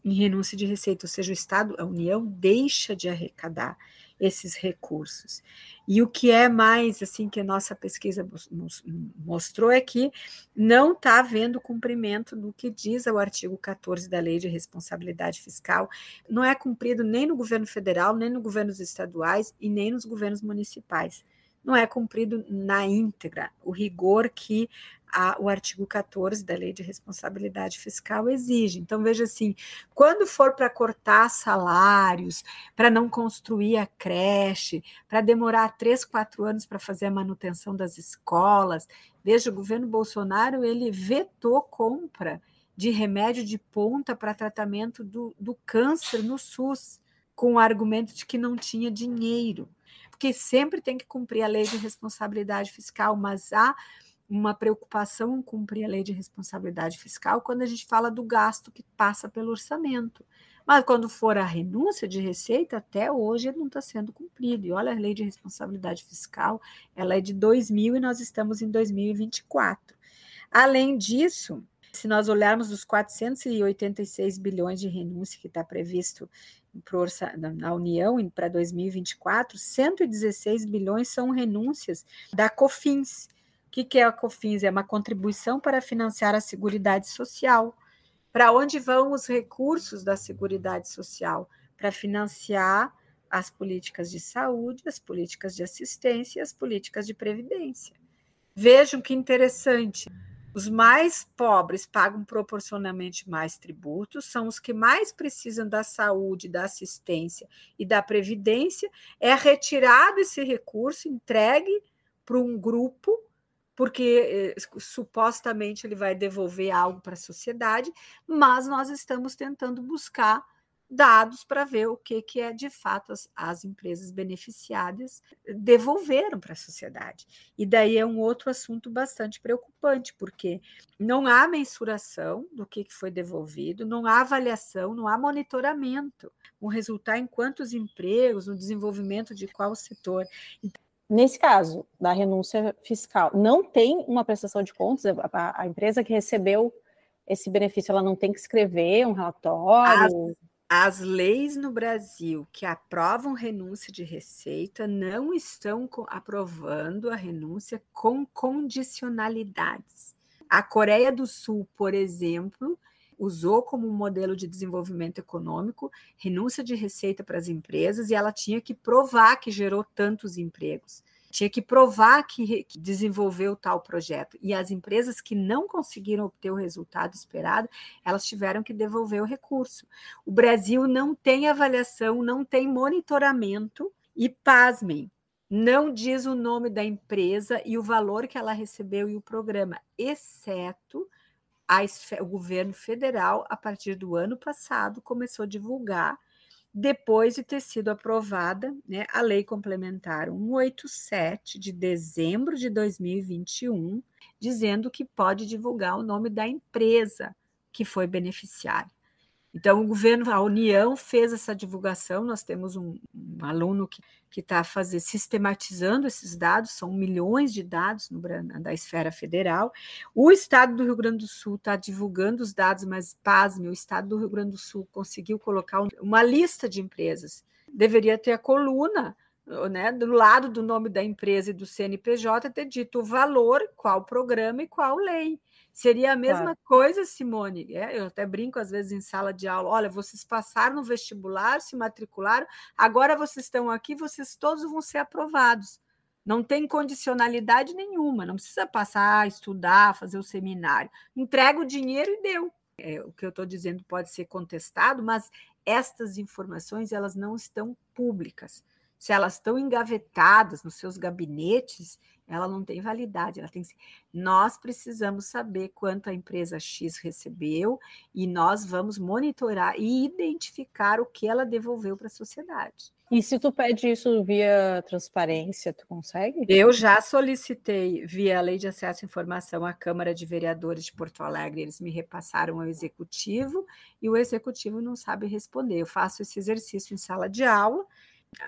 em renúncia de receita, ou seja, o Estado, a União deixa de arrecadar esses recursos. E o que é mais assim que a nossa pesquisa mostrou é que não está havendo cumprimento do que diz o artigo 14 da Lei de Responsabilidade Fiscal, não é cumprido nem no governo federal, nem no governos estaduais e nem nos governos municipais. Não é cumprido na íntegra. O rigor que a, o artigo 14 da Lei de Responsabilidade Fiscal exige. Então, veja assim: quando for para cortar salários, para não construir a creche, para demorar três, quatro anos para fazer a manutenção das escolas, veja, o governo Bolsonaro ele vetou compra de remédio de ponta para tratamento do, do câncer no SUS, com o argumento de que não tinha dinheiro. Porque sempre tem que cumprir a lei de responsabilidade fiscal, mas há uma preocupação cumprir a lei de responsabilidade fiscal quando a gente fala do gasto que passa pelo orçamento. Mas quando for a renúncia de receita, até hoje não está sendo cumprido. E olha, a lei de responsabilidade fiscal, ela é de 2000 e nós estamos em 2024. Além disso, se nós olharmos os 486 bilhões de renúncia que está previsto na União para 2024, 116 bilhões são renúncias da COFINS, que, que é a COFINS? É uma contribuição para financiar a Seguridade Social. Para onde vão os recursos da Seguridade Social? Para financiar as políticas de saúde, as políticas de assistência e as políticas de previdência. Vejam que interessante. Os mais pobres pagam proporcionalmente mais tributos, são os que mais precisam da saúde, da assistência e da previdência. É retirado esse recurso, entregue para um grupo porque eh, supostamente ele vai devolver algo para a sociedade, mas nós estamos tentando buscar dados para ver o que, que é de fato as, as empresas beneficiadas devolveram para a sociedade. E daí é um outro assunto bastante preocupante, porque não há mensuração do que, que foi devolvido, não há avaliação, não há monitoramento, o resultar em quantos empregos, no desenvolvimento de qual setor. Nesse caso da renúncia fiscal, não tem uma prestação de contas, a, a empresa que recebeu esse benefício, ela não tem que escrever um relatório? As as leis no Brasil que aprovam renúncia de receita não estão aprovando a renúncia com condicionalidades. A Coreia do Sul, por exemplo, usou como modelo de desenvolvimento econômico renúncia de receita para as empresas e ela tinha que provar que gerou tantos empregos tinha que provar que, que desenvolveu tal projeto. E as empresas que não conseguiram obter o resultado esperado, elas tiveram que devolver o recurso. O Brasil não tem avaliação, não tem monitoramento e, pasmem, não diz o nome da empresa e o valor que ela recebeu e o programa, exceto o governo federal, a partir do ano passado, começou a divulgar depois de ter sido aprovada né, a Lei Complementar 187 de dezembro de 2021, dizendo que pode divulgar o nome da empresa que foi beneficiária. Então, o governo, a União fez essa divulgação. Nós temos um, um aluno que está fazer sistematizando esses dados, são milhões de dados no, da esfera federal. O Estado do Rio Grande do Sul está divulgando os dados, mas pasme, o Estado do Rio Grande do Sul conseguiu colocar uma lista de empresas. Deveria ter a coluna né, do lado do nome da empresa e do CNPJ, ter dito o valor, qual programa e qual lei. Seria a mesma claro. coisa, Simone. É, eu até brinco às vezes em sala de aula. Olha, vocês passaram no vestibular, se matricularam, agora vocês estão aqui, vocês todos vão ser aprovados. Não tem condicionalidade nenhuma, não precisa passar, estudar, fazer o seminário. Entrega o dinheiro e deu. É, o que eu estou dizendo pode ser contestado, mas estas informações elas não estão públicas. Se elas estão engavetadas nos seus gabinetes, ela não tem validade, ela tem nós precisamos saber quanto a empresa X recebeu e nós vamos monitorar e identificar o que ela devolveu para a sociedade. E se tu pede isso via transparência, tu consegue? Eu já solicitei via Lei de Acesso à Informação à Câmara de Vereadores de Porto Alegre, eles me repassaram ao executivo e o executivo não sabe responder. Eu faço esse exercício em sala de aula.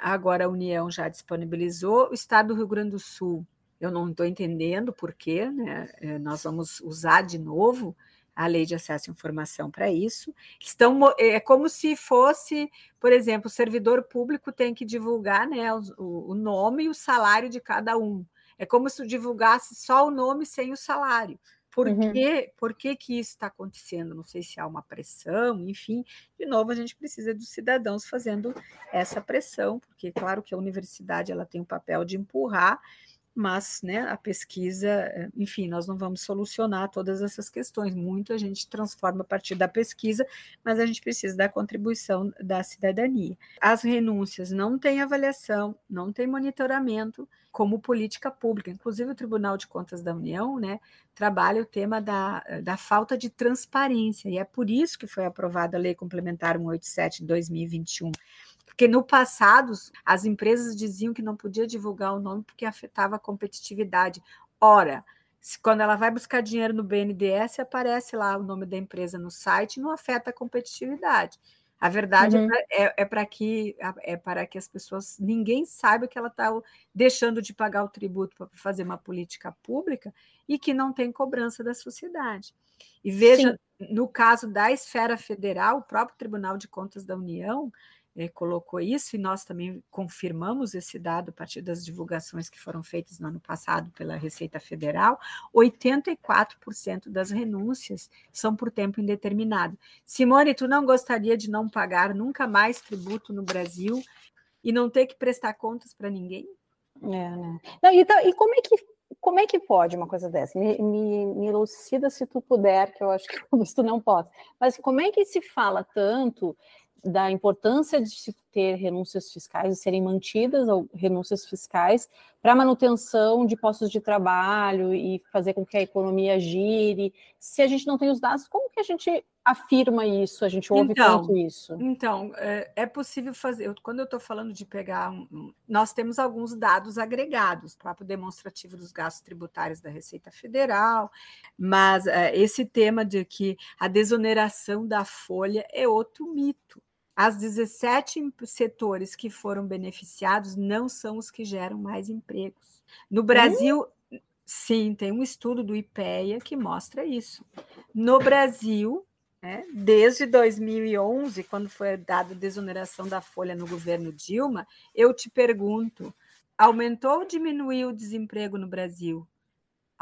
Agora a União já disponibilizou, o Estado do Rio Grande do Sul eu não estou entendendo por quê, né? É, nós vamos usar de novo a lei de acesso à informação para isso. Estão, é como se fosse, por exemplo, o servidor público tem que divulgar né, o, o nome e o salário de cada um. É como se divulgasse só o nome sem o salário. Por, uhum. quê? Por que, que isso está acontecendo? Não sei se há uma pressão, enfim. De novo, a gente precisa dos cidadãos fazendo essa pressão, porque, claro, que a universidade ela tem o papel de empurrar mas né, a pesquisa, eh, enfim, nós não vamos solucionar todas essas questões. Muito a gente transforma a partir da pesquisa, mas a gente precisa da contribuição da cidadania. As renúncias não têm avaliação, não tem monitoramento como política pública. Inclusive, o Tribunal de Contas da União né, trabalha o tema da, da falta de transparência, e é por isso que foi aprovada a Lei Complementar 187 de 2021 porque no passado as empresas diziam que não podia divulgar o nome porque afetava a competitividade. Ora, quando ela vai buscar dinheiro no BNDES, aparece lá o nome da empresa no site, não afeta a competitividade. A verdade uhum. é, é para que é para que as pessoas ninguém saiba que ela está deixando de pagar o tributo para fazer uma política pública e que não tem cobrança da sociedade. E veja, Sim. no caso da esfera federal, o próprio Tribunal de Contas da União é, colocou isso, e nós também confirmamos esse dado a partir das divulgações que foram feitas no ano passado pela Receita Federal: 84% das renúncias são por tempo indeterminado. Simone, tu não gostaria de não pagar nunca mais tributo no Brasil e não ter que prestar contas para ninguém? É, né? Não, então, e como é que como é que pode uma coisa dessa? Me, me, me elucida se tu puder, que eu acho que tu não pode. Mas como é que se fala tanto da importância de se ter renúncias fiscais, de serem mantidas ou renúncias fiscais para manutenção de postos de trabalho e fazer com que a economia gire. Se a gente não tem os dados, como que a gente afirma isso? A gente ouve então, tanto isso. Então, é, é possível fazer. Quando eu estou falando de pegar, um, nós temos alguns dados agregados, próprio demonstrativo dos gastos tributários da Receita Federal, mas é, esse tema de que a desoneração da folha é outro mito. As 17 setores que foram beneficiados não são os que geram mais empregos. No Brasil, hum? sim, tem um estudo do IPEA que mostra isso. No Brasil, né, desde 2011, quando foi dada a desoneração da folha no governo Dilma, eu te pergunto: aumentou ou diminuiu o desemprego no Brasil?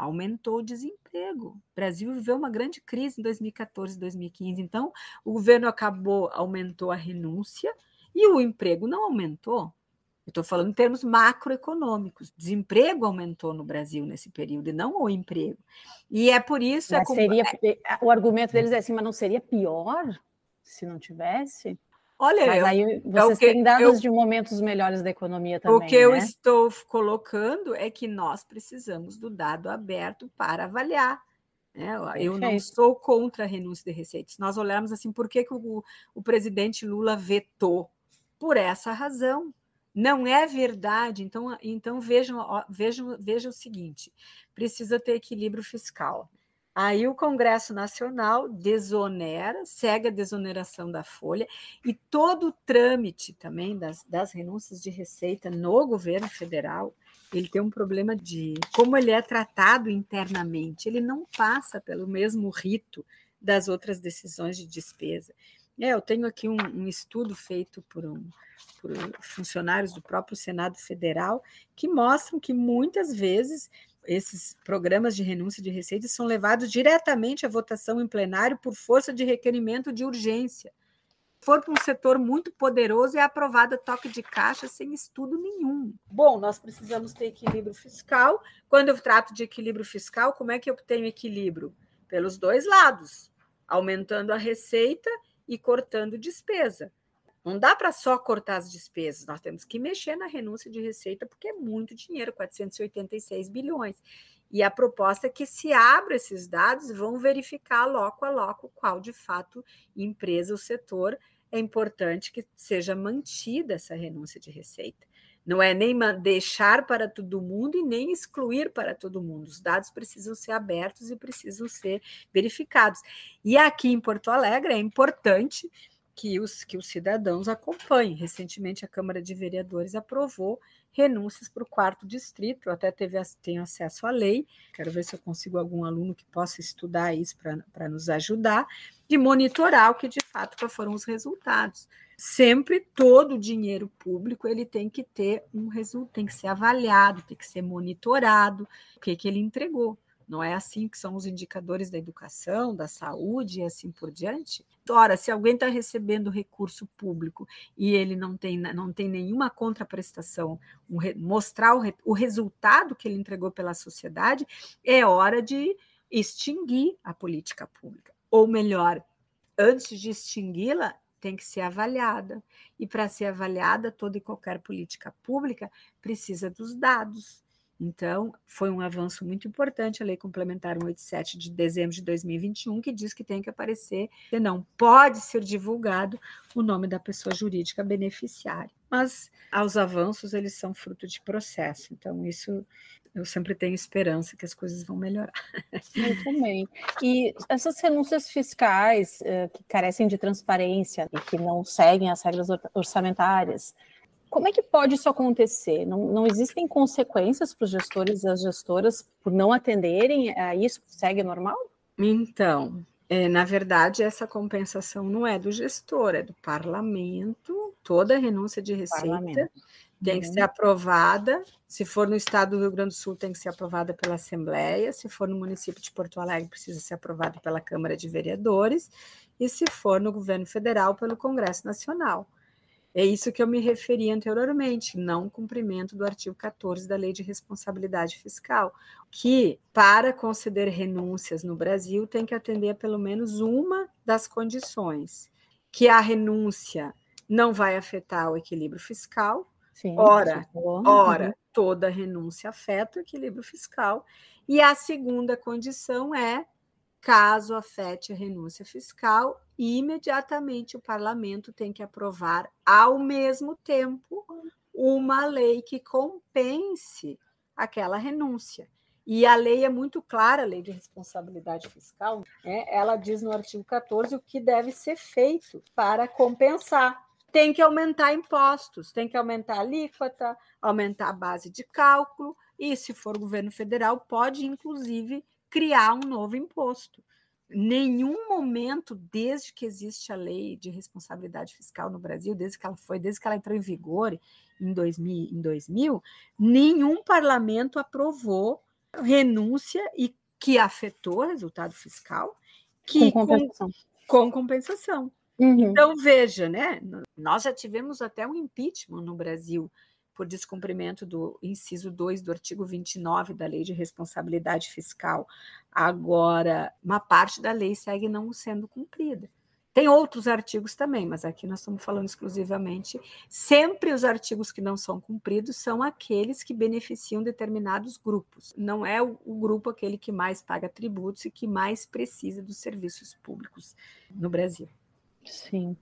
Aumentou o desemprego. O Brasil viveu uma grande crise em 2014, 2015. Então, o governo acabou, aumentou a renúncia e o emprego não aumentou. Eu estou falando em termos macroeconômicos. Desemprego aumentou no Brasil nesse período e não o emprego. E é por isso. É mas é seria, o argumento deles é assim, mas não seria pior se não tivesse? Olha, Mas aí é vocês que, têm dados eu, de momentos melhores da economia também. O que né? eu estou colocando é que nós precisamos do dado aberto para avaliar. Né? Eu não sou contra a renúncia de receitas. Nós olhamos assim, por que, que o, o presidente Lula vetou? Por essa razão. Não é verdade. Então, então vejam, vejam, vejam o seguinte: precisa ter equilíbrio fiscal. Aí o Congresso Nacional desonera, segue a desoneração da folha e todo o trâmite também das, das renúncias de receita no governo federal, ele tem um problema de como ele é tratado internamente, ele não passa pelo mesmo rito das outras decisões de despesa. É, eu tenho aqui um, um estudo feito por, um, por funcionários do próprio Senado Federal que mostram que muitas vezes esses programas de renúncia de receitas são levados diretamente à votação em plenário por força de requerimento de urgência. Se for para um setor muito poderoso, é aprovado toque de caixa sem estudo nenhum. Bom, nós precisamos ter equilíbrio fiscal. Quando eu trato de equilíbrio fiscal, como é que eu tenho equilíbrio? Pelos dois lados, aumentando a receita e cortando despesa. Não dá para só cortar as despesas, nós temos que mexer na renúncia de receita, porque é muito dinheiro 486 bilhões. E a proposta é que se abra esses dados vão verificar loco a loco qual de fato empresa ou setor é importante que seja mantida essa renúncia de receita. Não é nem deixar para todo mundo e nem excluir para todo mundo. Os dados precisam ser abertos e precisam ser verificados. E aqui em Porto Alegre é importante que os, que os cidadãos acompanhem. Recentemente, a Câmara de Vereadores aprovou renúncias para o quarto distrito. Eu até teve, tenho acesso à lei, quero ver se eu consigo algum aluno que possa estudar isso para nos ajudar, de monitorar o que de fato foram os resultados. Sempre todo o dinheiro público ele tem que ter um resultado, tem que ser avaliado, tem que ser monitorado, o que, que ele entregou. Não é assim que são os indicadores da educação, da saúde e assim por diante? Ora, se alguém está recebendo recurso público e ele não tem, não tem nenhuma contraprestação, um, mostrar o, o resultado que ele entregou pela sociedade, é hora de extinguir a política pública. Ou melhor, antes de extingui-la, tem que ser avaliada. E para ser avaliada, toda e qualquer política pública precisa dos dados. Então, foi um avanço muito importante a Lei Complementar 187 de dezembro de 2021, que diz que tem que aparecer, e não pode ser divulgado o nome da pessoa jurídica beneficiária. Mas os avanços, eles são fruto de processo. Então, isso eu sempre tenho esperança que as coisas vão melhorar. Eu também. E essas renúncias fiscais eh, que carecem de transparência e que não seguem as regras orçamentárias, como é que pode isso acontecer? Não, não existem consequências para os gestores e as gestoras por não atenderem a isso? Segue normal? Então, é, na verdade, essa compensação não é do gestor, é do parlamento. Toda renúncia de receita parlamento. tem uhum. que ser aprovada. Se for no estado do Rio Grande do Sul, tem que ser aprovada pela Assembleia. Se for no município de Porto Alegre, precisa ser aprovada pela Câmara de Vereadores. E se for no governo federal, pelo Congresso Nacional. É isso que eu me referi anteriormente, não cumprimento do artigo 14 da Lei de Responsabilidade Fiscal, que, para conceder renúncias no Brasil, tem que atender a pelo menos uma das condições, que a renúncia não vai afetar o equilíbrio fiscal, Sim, ora, ora, uhum. toda renúncia afeta o equilíbrio fiscal, e a segunda condição é caso afete a renúncia fiscal, imediatamente o parlamento tem que aprovar ao mesmo tempo uma lei que compense aquela renúncia. E a lei é muito clara, a lei de responsabilidade fiscal, né? ela diz no artigo 14 o que deve ser feito para compensar. Tem que aumentar impostos, tem que aumentar a alíquota, aumentar a base de cálculo, e se for governo federal, pode inclusive criar um novo imposto. Nenhum momento, desde que existe a lei de responsabilidade fiscal no Brasil, desde que ela foi, desde que ela entrou em vigor em 2000, em 2000 nenhum parlamento aprovou renúncia e que afetou o resultado fiscal que, com compensação. Com, com compensação. Uhum. Então, veja, né? Nós já tivemos até um impeachment no Brasil por descumprimento do inciso 2 do artigo 29 da Lei de Responsabilidade Fiscal. Agora, uma parte da lei segue não sendo cumprida. Tem outros artigos também, mas aqui nós estamos falando exclusivamente. Sempre os artigos que não são cumpridos são aqueles que beneficiam determinados grupos. Não é o, o grupo aquele que mais paga tributos e que mais precisa dos serviços públicos no Brasil. Sim.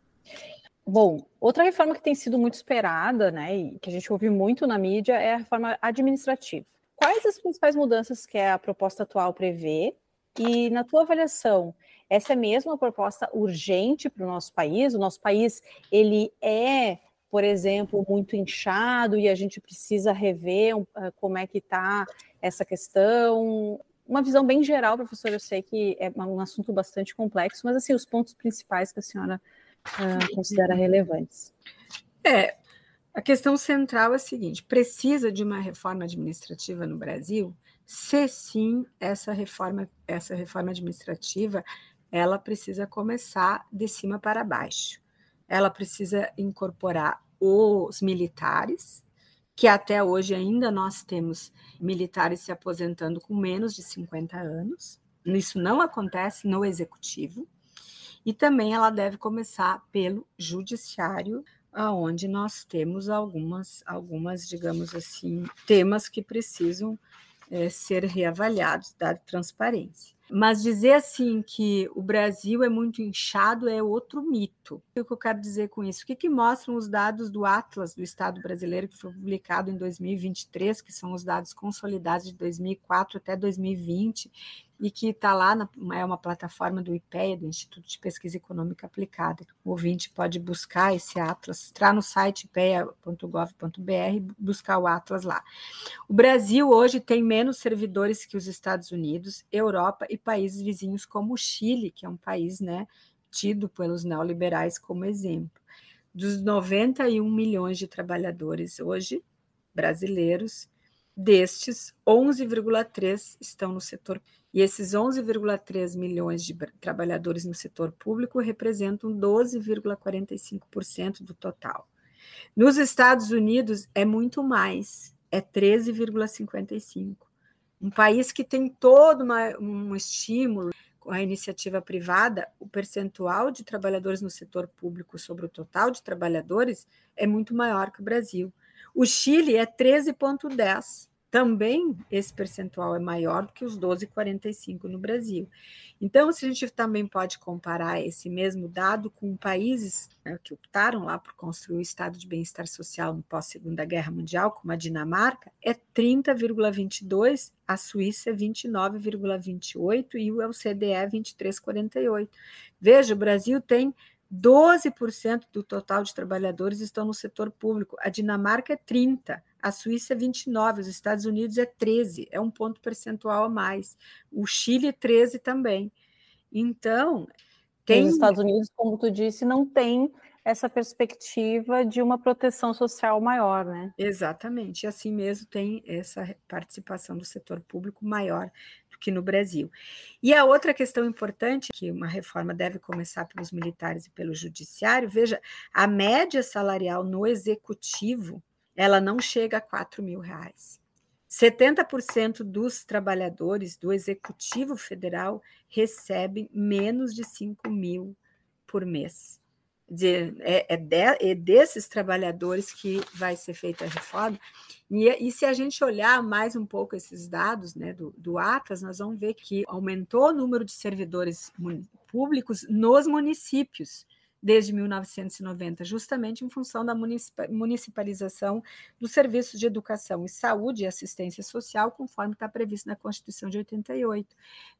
Bom, outra reforma que tem sido muito esperada, né, e que a gente ouve muito na mídia, é a reforma administrativa. Quais as principais mudanças que a proposta atual prevê? E, na tua avaliação, essa é mesmo uma proposta urgente para o nosso país? O nosso país, ele é, por exemplo, muito inchado e a gente precisa rever uh, como é que está essa questão? Uma visão bem geral, professor, eu sei que é um assunto bastante complexo, mas, assim, os pontos principais que a senhora uh, considera relevantes. É, a questão central é a seguinte: precisa de uma reforma administrativa no Brasil? Se sim, essa reforma, essa reforma administrativa, ela precisa começar de cima para baixo. Ela precisa incorporar os militares, que até hoje ainda nós temos militares se aposentando com menos de 50 anos. Isso não acontece no executivo. E também ela deve começar pelo judiciário, aonde nós temos algumas, algumas, digamos assim, temas que precisam é, ser reavaliados, dar transparência. Mas dizer assim que o Brasil é muito inchado é outro mito. O que eu quero dizer com isso? O que, que mostram os dados do Atlas do Estado brasileiro, que foi publicado em 2023, que são os dados consolidados de 2004 até 2020, e que está lá, na, é uma plataforma do IPEA, do Instituto de Pesquisa Econômica Aplicada. O ouvinte pode buscar esse Atlas, entrar no site ipea.gov.br buscar o Atlas lá. O Brasil hoje tem menos servidores que os Estados Unidos, Europa e países vizinhos como o Chile, que é um país né, tido pelos neoliberais como exemplo. Dos 91 milhões de trabalhadores hoje brasileiros, destes, 11,3 estão no setor e esses 11,3 milhões de trabalhadores no setor público representam 12,45% do total. Nos Estados Unidos é muito mais, é 13,55%. Um país que tem todo uma, um estímulo com a iniciativa privada, o percentual de trabalhadores no setor público sobre o total de trabalhadores é muito maior que o Brasil. O Chile é 13,10%. Também esse percentual é maior do que os 12,45 no Brasil. Então, se a gente também pode comparar esse mesmo dado com países né, que optaram lá por construir o estado de bem-estar social no pós-segunda guerra mundial, como a Dinamarca, é 30,22, a Suíça é 29,28 e o LCDE é 23,48. Veja, o Brasil tem 12% do total de trabalhadores estão no setor público, a Dinamarca é 30%, a Suíça é 29, os Estados Unidos é 13, é um ponto percentual a mais. O Chile 13 também. Então, tem os Estados Unidos, como tu disse, não tem essa perspectiva de uma proteção social maior, né? Exatamente. E assim mesmo tem essa participação do setor público maior do que no Brasil. E a outra questão importante, que uma reforma deve começar pelos militares e pelo judiciário, veja, a média salarial no executivo ela não chega a 4 mil reais. 70% dos trabalhadores do Executivo Federal recebem menos de 5 mil por mês. dizer, é, é, de, é, desses trabalhadores que vai ser feita a reforma. E, e, se a gente olhar mais um pouco esses dados né, do, do Atlas, nós vamos ver que aumentou o número de servidores públicos nos municípios desde 1990, justamente em função da municipalização dos serviços de educação e saúde e assistência social, conforme está previsto na Constituição de 88.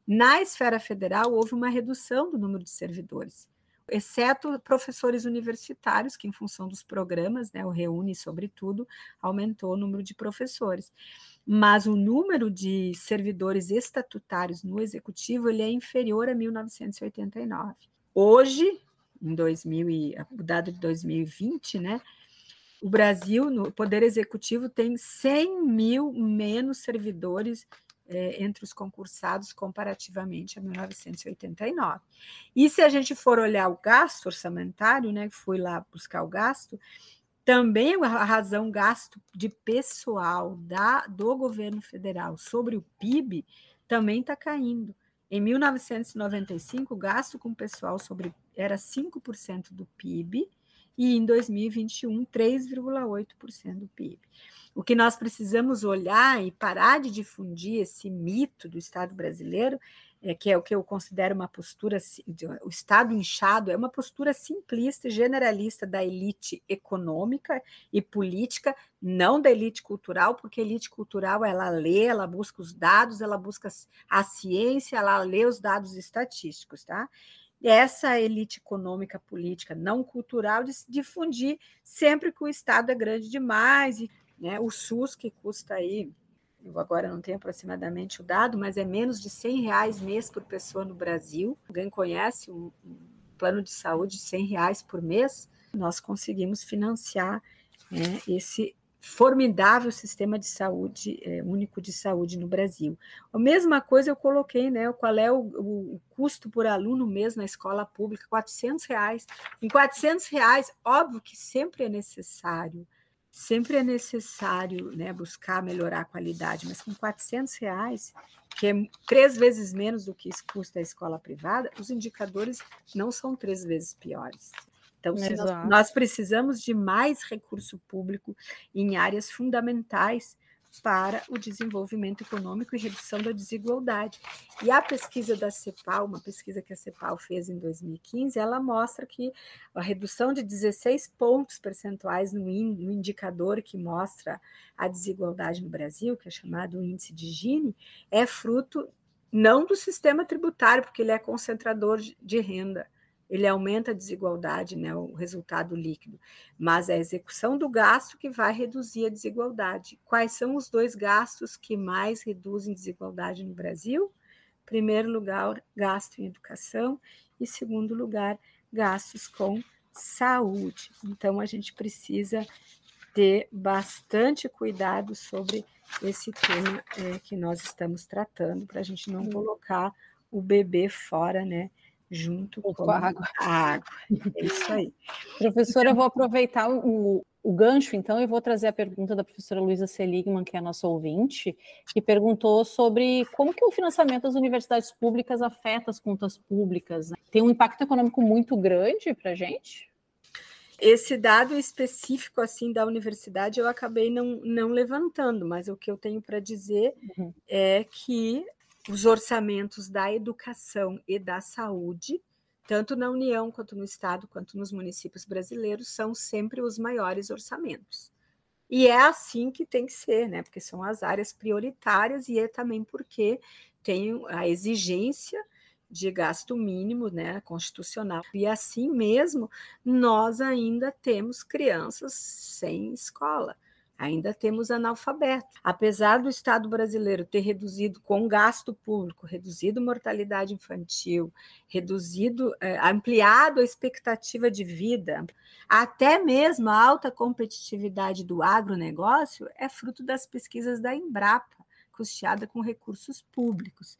Na esfera federal, houve uma redução do número de servidores exceto professores universitários, que em função dos programas, né, o Reúne, sobretudo, aumentou o número de professores. Mas o número de servidores estatutários no executivo ele é inferior a 1989. Hoje, em 2000 e, o dado de 2020, né, o Brasil, no Poder Executivo, tem 100 mil menos servidores é, entre os concursados comparativamente a 1989. E se a gente for olhar o gasto orçamentário, né, fui lá buscar o gasto, também a razão gasto de pessoal da, do governo federal sobre o PIB também está caindo. Em 1995, o gasto com pessoal sobre era 5% do PIB, e em 2021, 3,8% do PIB. O que nós precisamos olhar e parar de difundir esse mito do Estado brasileiro, é, que é o que eu considero uma postura, o Estado inchado, é uma postura simplista e generalista da elite econômica e política, não da elite cultural, porque a elite cultural ela lê, ela busca os dados, ela busca a ciência, ela lê os dados estatísticos, tá? essa elite econômica, política, não cultural, de se difundir sempre que o Estado é grande demais, e né, o SUS, que custa aí, eu agora não tenho aproximadamente o dado, mas é menos de 100 reais mês por pessoa no Brasil. Alguém conhece um, plano de saúde de 100 reais por mês? Nós conseguimos financiar né, esse formidável sistema de saúde é, único de saúde no Brasil. A mesma coisa eu coloquei, né? Qual é o, o, o custo por aluno mês na escola pública? 400 reais. Em 400 reais, óbvio que sempre é necessário, sempre é necessário, né? Buscar melhorar a qualidade, mas com 400 reais, que é três vezes menos do que custa a escola privada, os indicadores não são três vezes piores. Então, nós, nós, precisamos de mais recurso público em áreas fundamentais para o desenvolvimento econômico e redução da desigualdade. E a pesquisa da CEPAL, uma pesquisa que a CEPAL fez em 2015, ela mostra que a redução de 16 pontos percentuais no, no indicador que mostra a desigualdade no Brasil, que é chamado índice de Gini, é fruto não do sistema tributário, porque ele é concentrador de renda, ele aumenta a desigualdade, né, o resultado líquido, mas é a execução do gasto que vai reduzir a desigualdade. Quais são os dois gastos que mais reduzem desigualdade no Brasil? Primeiro lugar, gasto em educação e segundo lugar, gastos com saúde. Então a gente precisa ter bastante cuidado sobre esse tema é, que nós estamos tratando, para a gente não colocar o bebê fora, né? Junto com, com a água. a água. É isso aí. Professora, então, eu vou aproveitar o, o gancho, então, e vou trazer a pergunta da professora Luísa Seligman, que é a nossa ouvinte, que perguntou sobre como que o financiamento das universidades públicas afeta as contas públicas. Né? Tem um impacto econômico muito grande para a gente? Esse dado específico assim da universidade eu acabei não, não levantando, mas o que eu tenho para dizer uhum. é que os orçamentos da educação e da saúde, tanto na União quanto no Estado, quanto nos municípios brasileiros, são sempre os maiores orçamentos. E é assim que tem que ser, né? Porque são as áreas prioritárias e é também porque tem a exigência de gasto mínimo, né, constitucional. E assim mesmo, nós ainda temos crianças sem escola ainda temos analfabeto. Apesar do Estado brasileiro ter reduzido com gasto público, reduzido mortalidade infantil, reduzido, é, ampliado a expectativa de vida, até mesmo a alta competitividade do agronegócio é fruto das pesquisas da Embrapa, custeada com recursos públicos.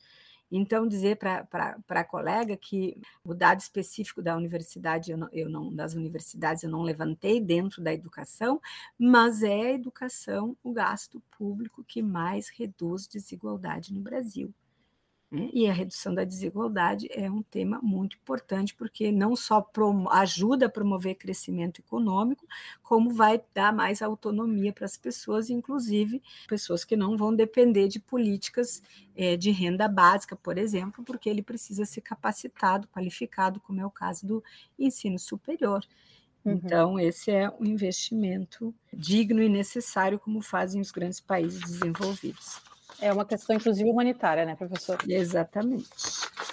Então, dizer para a colega que o dado específico da universidade, eu não, eu não, das universidades, eu não levantei dentro da educação, mas é a educação o gasto público que mais reduz desigualdade no Brasil. Né? E a redução da desigualdade é um tema muito importante, porque não só ajuda a promover crescimento econômico, como vai dar mais autonomia para as pessoas, inclusive pessoas que não vão depender de políticas é, de renda básica, por exemplo, porque ele precisa ser capacitado, qualificado, como é o caso do ensino superior. Uhum. Então, esse é um investimento digno e necessário, como fazem os grandes países desenvolvidos. É uma questão, inclusive, humanitária, né, professor? Exatamente.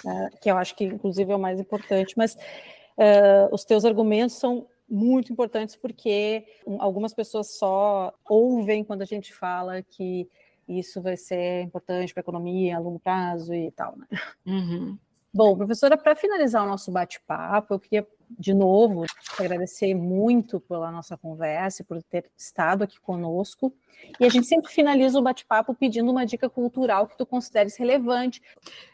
É, que eu acho que, inclusive, é o mais importante. Mas uh, os teus argumentos são muito importantes porque algumas pessoas só ouvem quando a gente fala que isso vai ser importante para a economia a longo prazo e tal, né? Uhum. Bom, professora, para finalizar o nosso bate-papo, eu queria de novo agradecer muito pela nossa conversa, por ter estado aqui conosco. E a gente sempre finaliza o bate-papo pedindo uma dica cultural que tu consideres relevante.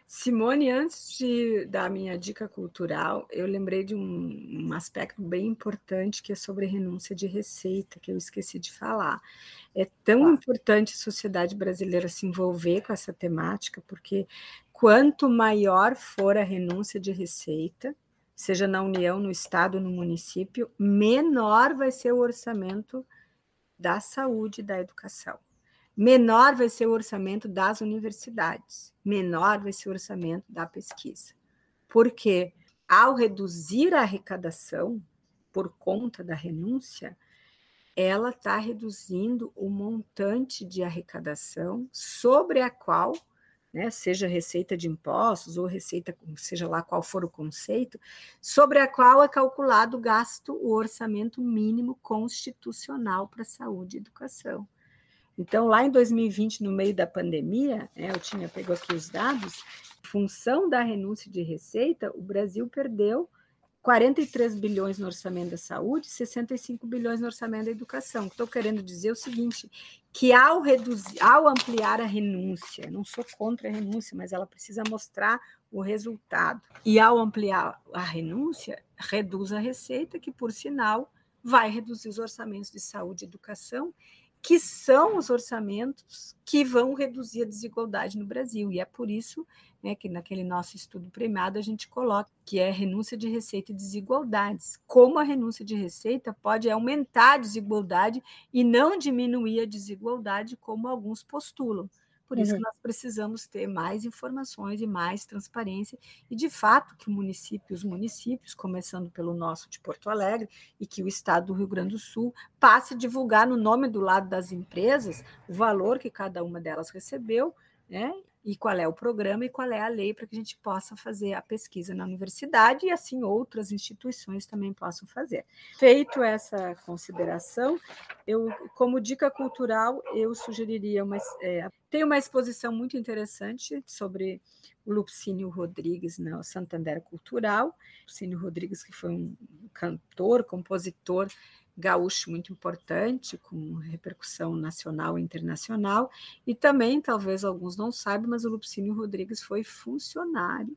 Simone, antes de dar a minha dica cultural, eu lembrei de um, um aspecto bem importante que é sobre renúncia de receita, que eu esqueci de falar. É tão importante a sociedade brasileira se envolver com essa temática, porque quanto maior for a renúncia de receita, seja na União, no Estado, no município, menor vai ser o orçamento da saúde e da educação. Menor vai ser o orçamento das universidades, menor vai ser o orçamento da pesquisa. Porque ao reduzir a arrecadação por conta da renúncia, ela está reduzindo o montante de arrecadação sobre a qual né, seja receita de impostos ou receita, seja lá qual for o conceito, sobre a qual é calculado o gasto, o orçamento mínimo constitucional para saúde e educação. Então, lá em 2020, no meio da pandemia, né, eu tinha pego aqui os dados, função da renúncia de receita, o Brasil perdeu 43 bilhões no orçamento da saúde, 65 bilhões no orçamento da educação. Estou querendo dizer o seguinte, que ao reduzir, ao ampliar a renúncia, não sou contra a renúncia, mas ela precisa mostrar o resultado. E ao ampliar a renúncia, reduz a receita, que por sinal vai reduzir os orçamentos de saúde e educação que são os orçamentos que vão reduzir a desigualdade no Brasil. E é por isso né, que naquele nosso estudo premiado a gente coloca que é renúncia de receita e desigualdades. Como a renúncia de receita pode aumentar a desigualdade e não diminuir a desigualdade, como alguns postulam. Por isso uhum. que nós precisamos ter mais informações e mais transparência, e de fato que o município, os municípios, começando pelo nosso de Porto Alegre, e que o Estado do Rio Grande do Sul passe a divulgar no nome do lado das empresas o valor que cada uma delas recebeu, né? E qual é o programa e qual é a lei para que a gente possa fazer a pesquisa na universidade e assim outras instituições também possam fazer. Feito essa consideração, eu, como dica cultural, eu sugeriria uma é, tem uma exposição muito interessante sobre o Lupcínio Rodrigues no Santander Cultural. Lupcínio Rodrigues, que foi um cantor, compositor gaúcho muito importante, com repercussão nacional e internacional, e também, talvez alguns não saibam, mas o Lupicínio Rodrigues foi funcionário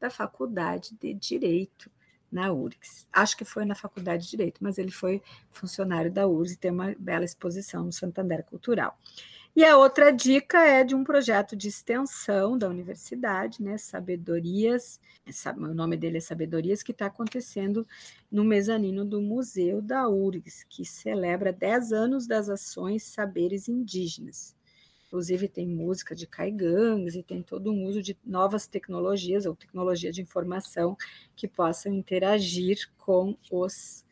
da Faculdade de Direito na URGS. Acho que foi na Faculdade de Direito, mas ele foi funcionário da URGS e tem uma bela exposição no Santander Cultural. E a outra dica é de um projeto de extensão da universidade, né? Sabedorias, o nome dele é Sabedorias, que está acontecendo no mezanino do Museu da URGS, que celebra 10 anos das ações saberes indígenas. Inclusive, tem música de caigangues e tem todo um uso de novas tecnologias ou tecnologia de informação que possam interagir com os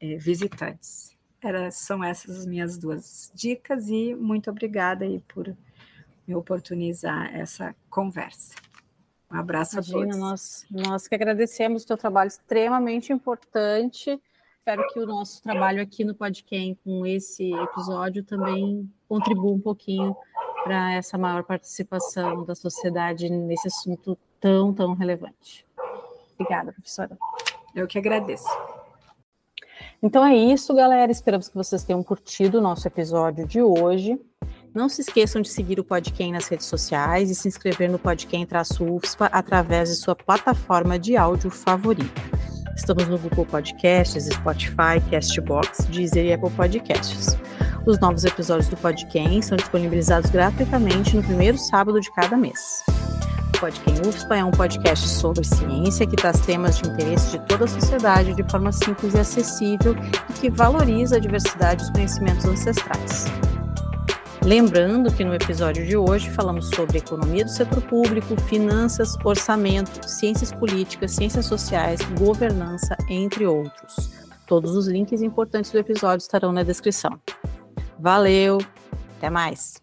é, visitantes. Era, são essas as minhas duas dicas e muito obrigada aí por me oportunizar essa conversa. Um abraço Imagina, a todos. Nós, nós que agradecemos o teu trabalho extremamente importante. Espero que o nosso trabalho aqui no Podcast com esse episódio também contribua um pouquinho para essa maior participação da sociedade nesse assunto tão, tão relevante. Obrigada, professora. Eu que agradeço. Então é isso, galera. Esperamos que vocês tenham curtido o nosso episódio de hoje. Não se esqueçam de seguir o Podquem nas redes sociais e se inscrever no Podquem-UFSPA através de sua plataforma de áudio favorita. Estamos no Google Podcasts, Spotify, Castbox, Deezer e Apple Podcasts. Os novos episódios do Podquem são disponibilizados gratuitamente no primeiro sábado de cada mês. Podcast UFSPA é um podcast sobre ciência que traz temas de interesse de toda a sociedade de forma simples e acessível e que valoriza a diversidade dos conhecimentos ancestrais. Lembrando que no episódio de hoje falamos sobre economia do setor público, finanças, orçamento, ciências políticas, ciências sociais, governança, entre outros. Todos os links importantes do episódio estarão na descrição. Valeu, até mais!